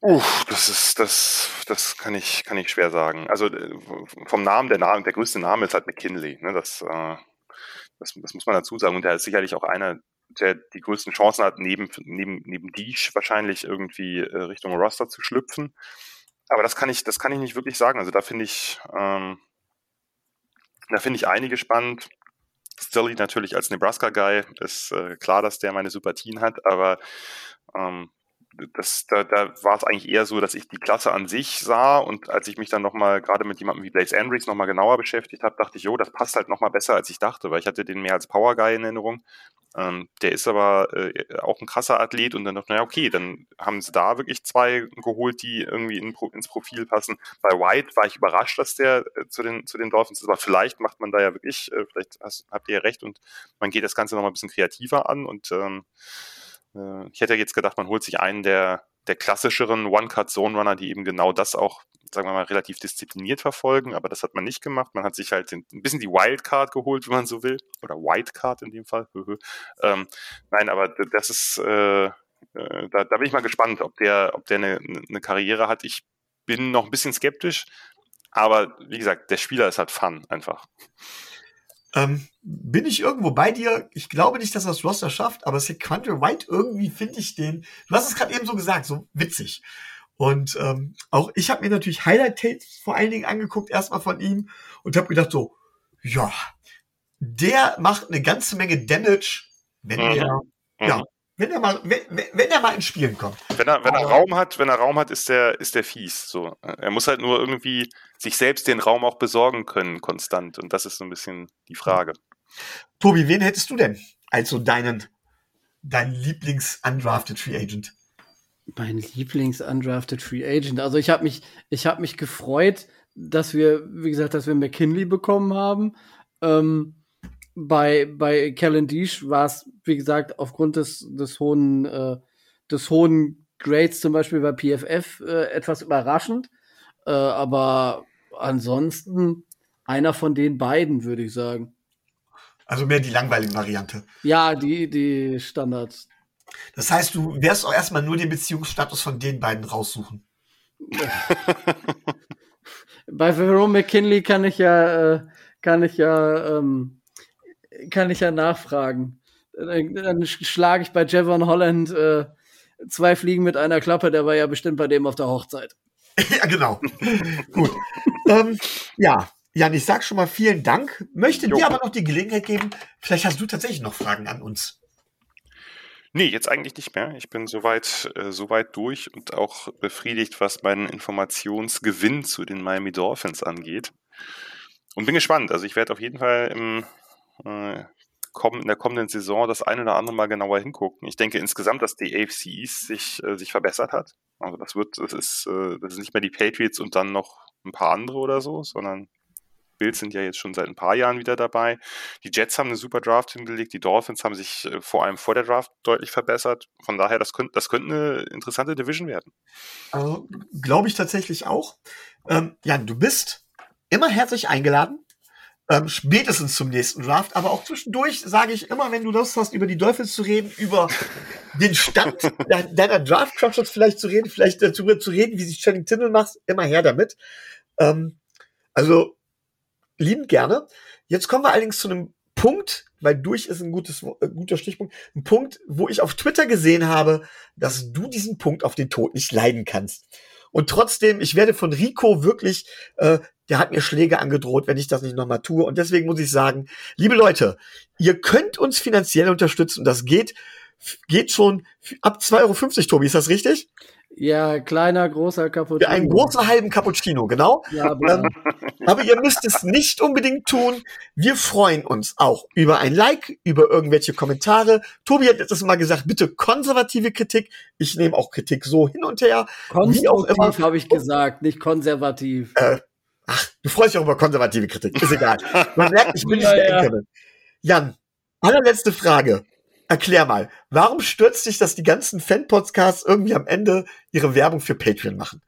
Uff, das ist, das, das kann ich, kann ich schwer sagen. Also äh, vom Namen, der Name, der größte Name ist halt McKinley. Ne? Das, äh, das, das muss man dazu sagen. Und der ist sicherlich auch einer, der die größten Chancen hat, neben, neben, neben Deesh wahrscheinlich irgendwie äh, Richtung Roster zu schlüpfen. Aber das kann ich, das kann ich nicht wirklich sagen. Also da finde ich, ähm, da finde ich einige spannend. Stilly natürlich als Nebraska-Guy ist äh, klar, dass der meine Sympathien hat, aber ähm, das, da, da war es eigentlich eher so, dass ich die Klasse an sich sah und als ich mich dann nochmal gerade mit jemandem wie Blaze Andrix nochmal genauer beschäftigt habe, dachte ich, jo, das passt halt nochmal besser, als ich dachte, weil ich hatte den mehr als Power Guy in Erinnerung. Ähm, der ist aber äh, auch ein krasser Athlet und dann dachte ich, naja, okay, dann haben sie da wirklich zwei geholt, die irgendwie in, ins Profil passen. Bei White war ich überrascht, dass der äh, zu, den, zu den Dolphins ist, aber vielleicht macht man da ja wirklich, äh, vielleicht hast, habt ihr ja recht und man geht das Ganze nochmal ein bisschen kreativer an und ähm, äh, ich hätte jetzt gedacht, man holt sich einen der, der klassischeren One-Cut-Zone-Runner, die eben genau das auch, sagen wir mal, relativ diszipliniert verfolgen, aber das hat man nicht gemacht. Man hat sich halt ein bisschen die Wildcard geholt, wenn man so will, oder Whitecard in dem Fall. ähm, nein, aber das ist, äh, äh, da, da bin ich mal gespannt, ob der, ob der eine, eine Karriere hat. Ich bin noch ein bisschen skeptisch, aber wie gesagt, der Spieler ist halt Fun einfach. Ähm, bin ich irgendwo bei dir? Ich glaube nicht, dass das Roster schafft, aber Sequandre White irgendwie finde ich den, du hast es gerade eben so gesagt, so witzig. Und ähm, auch ich habe mir natürlich Highlight-Tapes vor allen Dingen angeguckt, erstmal von ihm und habe gedacht so, ja, der macht eine ganze Menge Damage, wenn mhm. er, mhm. ja, wenn er mal, wenn, wenn er mal ins Spielen kommt. Wenn er, wenn er Raum hat, wenn er Raum hat, ist der, ist der fies. So, er muss halt nur irgendwie sich selbst den Raum auch besorgen können, konstant. Und das ist so ein bisschen die Frage. Tobi, wen hättest du denn als so deinen, deinen Lieblings-Undrafted Free Agent? Mein Lieblings-Undrafted Free Agent. Also ich habe mich, ich habe mich gefreut, dass wir, wie gesagt, dass wir McKinley bekommen haben. Ähm, bei, bei Calendish war es, wie gesagt, aufgrund des, des hohen, äh, des hohen Grades zum Beispiel bei PFF äh, etwas überraschend. Äh, aber ansonsten einer von den beiden, würde ich sagen. Also mehr die langweilige Variante. Ja, die, die Standards. Das heißt, du wirst auch erstmal nur den Beziehungsstatus von den beiden raussuchen. <laughs> Bei Jerome McKinley kann ich ja, äh, kann ich ja ähm, kann ich ja nachfragen. Dann, dann schlage ich bei Jevon Holland äh, zwei Fliegen mit einer Klappe, der war ja bestimmt bei dem auf der Hochzeit. <laughs> ja, genau. Gut. ähm, ja, Jan, ich sag schon mal vielen Dank. Möchte jo. dir aber noch die Gelegenheit geben, vielleicht hast du tatsächlich noch Fragen an uns. Nee, jetzt eigentlich nicht mehr. Ich bin soweit, äh, soweit durch und auch befriedigt, was meinen Informationsgewinn zu den Miami Dolphins angeht. Und bin gespannt. Also ich werde auf jeden Fall im äh, in der kommenden Saison das ein oder andere Mal genauer hingucken. Ich denke insgesamt, dass die AFC East sich, äh, sich verbessert hat. Also das wird, das ist, äh, das ist nicht mehr die Patriots und dann noch ein paar andere oder so, sondern Bills sind ja jetzt schon seit ein paar Jahren wieder dabei. Die Jets haben eine super Draft hingelegt, die Dolphins haben sich äh, vor allem vor der Draft deutlich verbessert. Von daher, das könnte, das könnte eine interessante Division werden. Also, Glaube ich tatsächlich auch. Ähm, Jan, du bist immer herzlich eingeladen ähm, spätestens zum nächsten Draft. Aber auch zwischendurch sage ich immer, wenn du Lust hast, über die Dolphins zu reden, über den Stand <laughs> deiner Draft Crunches vielleicht zu reden, vielleicht darüber zu reden, wie sich Channing Tindall macht, immer her damit. Ähm, also liebend gerne. Jetzt kommen wir allerdings zu einem Punkt, weil durch ist ein gutes, äh, guter Stichpunkt, ein Punkt, wo ich auf Twitter gesehen habe, dass du diesen Punkt auf den Tod nicht leiden kannst. Und trotzdem, ich werde von Rico wirklich, äh, der hat mir Schläge angedroht, wenn ich das nicht nochmal tue. Und deswegen muss ich sagen, liebe Leute, ihr könnt uns finanziell unterstützen. Das geht, geht schon ab 2,50 Euro, Tobi, ist das richtig? Ja, kleiner, großer Cappuccino. Für einen großen halben Cappuccino, genau. Ja, ähm, aber ihr müsst es nicht unbedingt tun. Wir freuen uns auch über ein Like, über irgendwelche Kommentare. Tobi hat letztes Mal gesagt, bitte konservative Kritik. Ich nehme auch Kritik so hin und her. Konstruktiv habe ich gesagt, nicht konservativ. Äh, ach, du freust dich auch über konservative Kritik. Ist egal. Man merkt, ich bin nicht der ja. Jan, allerletzte Frage. Erklär mal, warum stürzt dich, dass die ganzen Fan-Podcasts irgendwie am Ende ihre Werbung für Patreon machen?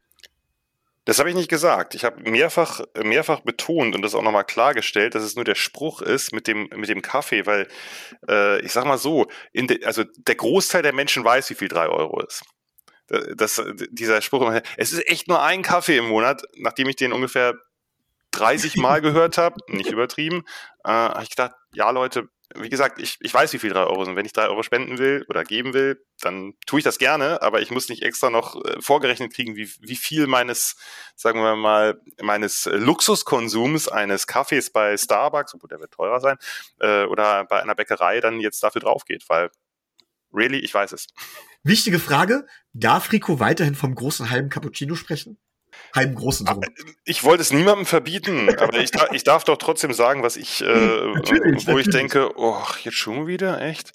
Das habe ich nicht gesagt. Ich habe mehrfach, mehrfach betont und das auch nochmal klargestellt, dass es nur der Spruch ist mit dem, mit dem Kaffee, weil äh, ich sag mal so, de, also der Großteil der Menschen weiß, wie viel drei Euro ist. Das, dieser Spruch, es ist echt nur ein Kaffee im Monat, nachdem ich den ungefähr 30 Mal gehört habe, nicht übertrieben, äh, habe ich gedacht, ja Leute, wie gesagt, ich, ich weiß, wie viel drei Euro sind. Wenn ich drei Euro spenden will oder geben will, dann tue ich das gerne, aber ich muss nicht extra noch äh, vorgerechnet kriegen, wie, wie viel meines, sagen wir mal, meines Luxuskonsums eines Kaffees bei Starbucks, obwohl der wird teurer sein, äh, oder bei einer Bäckerei dann jetzt dafür drauf geht, weil really, ich weiß es. Wichtige Frage, darf Rico weiterhin vom großen halben Cappuccino sprechen? Halben großen Sohn. Ich wollte es niemandem verbieten, <laughs> aber ich, ich, darf doch trotzdem sagen, was ich, äh, natürlich, wo natürlich. ich denke, oh, jetzt schon wieder, echt?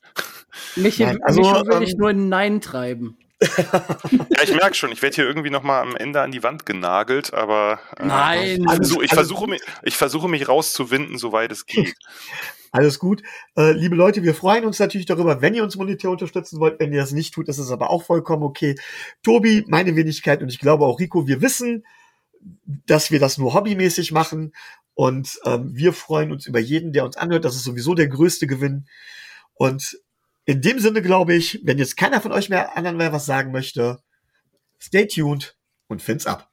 Mich, Nein, also, mich will ähm, ich nur in Nein treiben. Ja, ich merke schon, ich werde hier irgendwie nochmal am Ende an die Wand genagelt, aber äh, Nein. Also, ich, versuche mich, ich versuche mich rauszuwinden, soweit es geht. <laughs> Alles gut. Äh, liebe Leute, wir freuen uns natürlich darüber, wenn ihr uns monetär unterstützen wollt. Wenn ihr das nicht tut, ist es aber auch vollkommen okay. Tobi, meine Wenigkeit und ich glaube auch Rico, wir wissen, dass wir das nur hobbymäßig machen. Und ähm, wir freuen uns über jeden, der uns anhört. Das ist sowieso der größte Gewinn. Und in dem Sinne glaube ich, wenn jetzt keiner von euch mehr anderen mehr was sagen möchte, stay tuned und find's ab.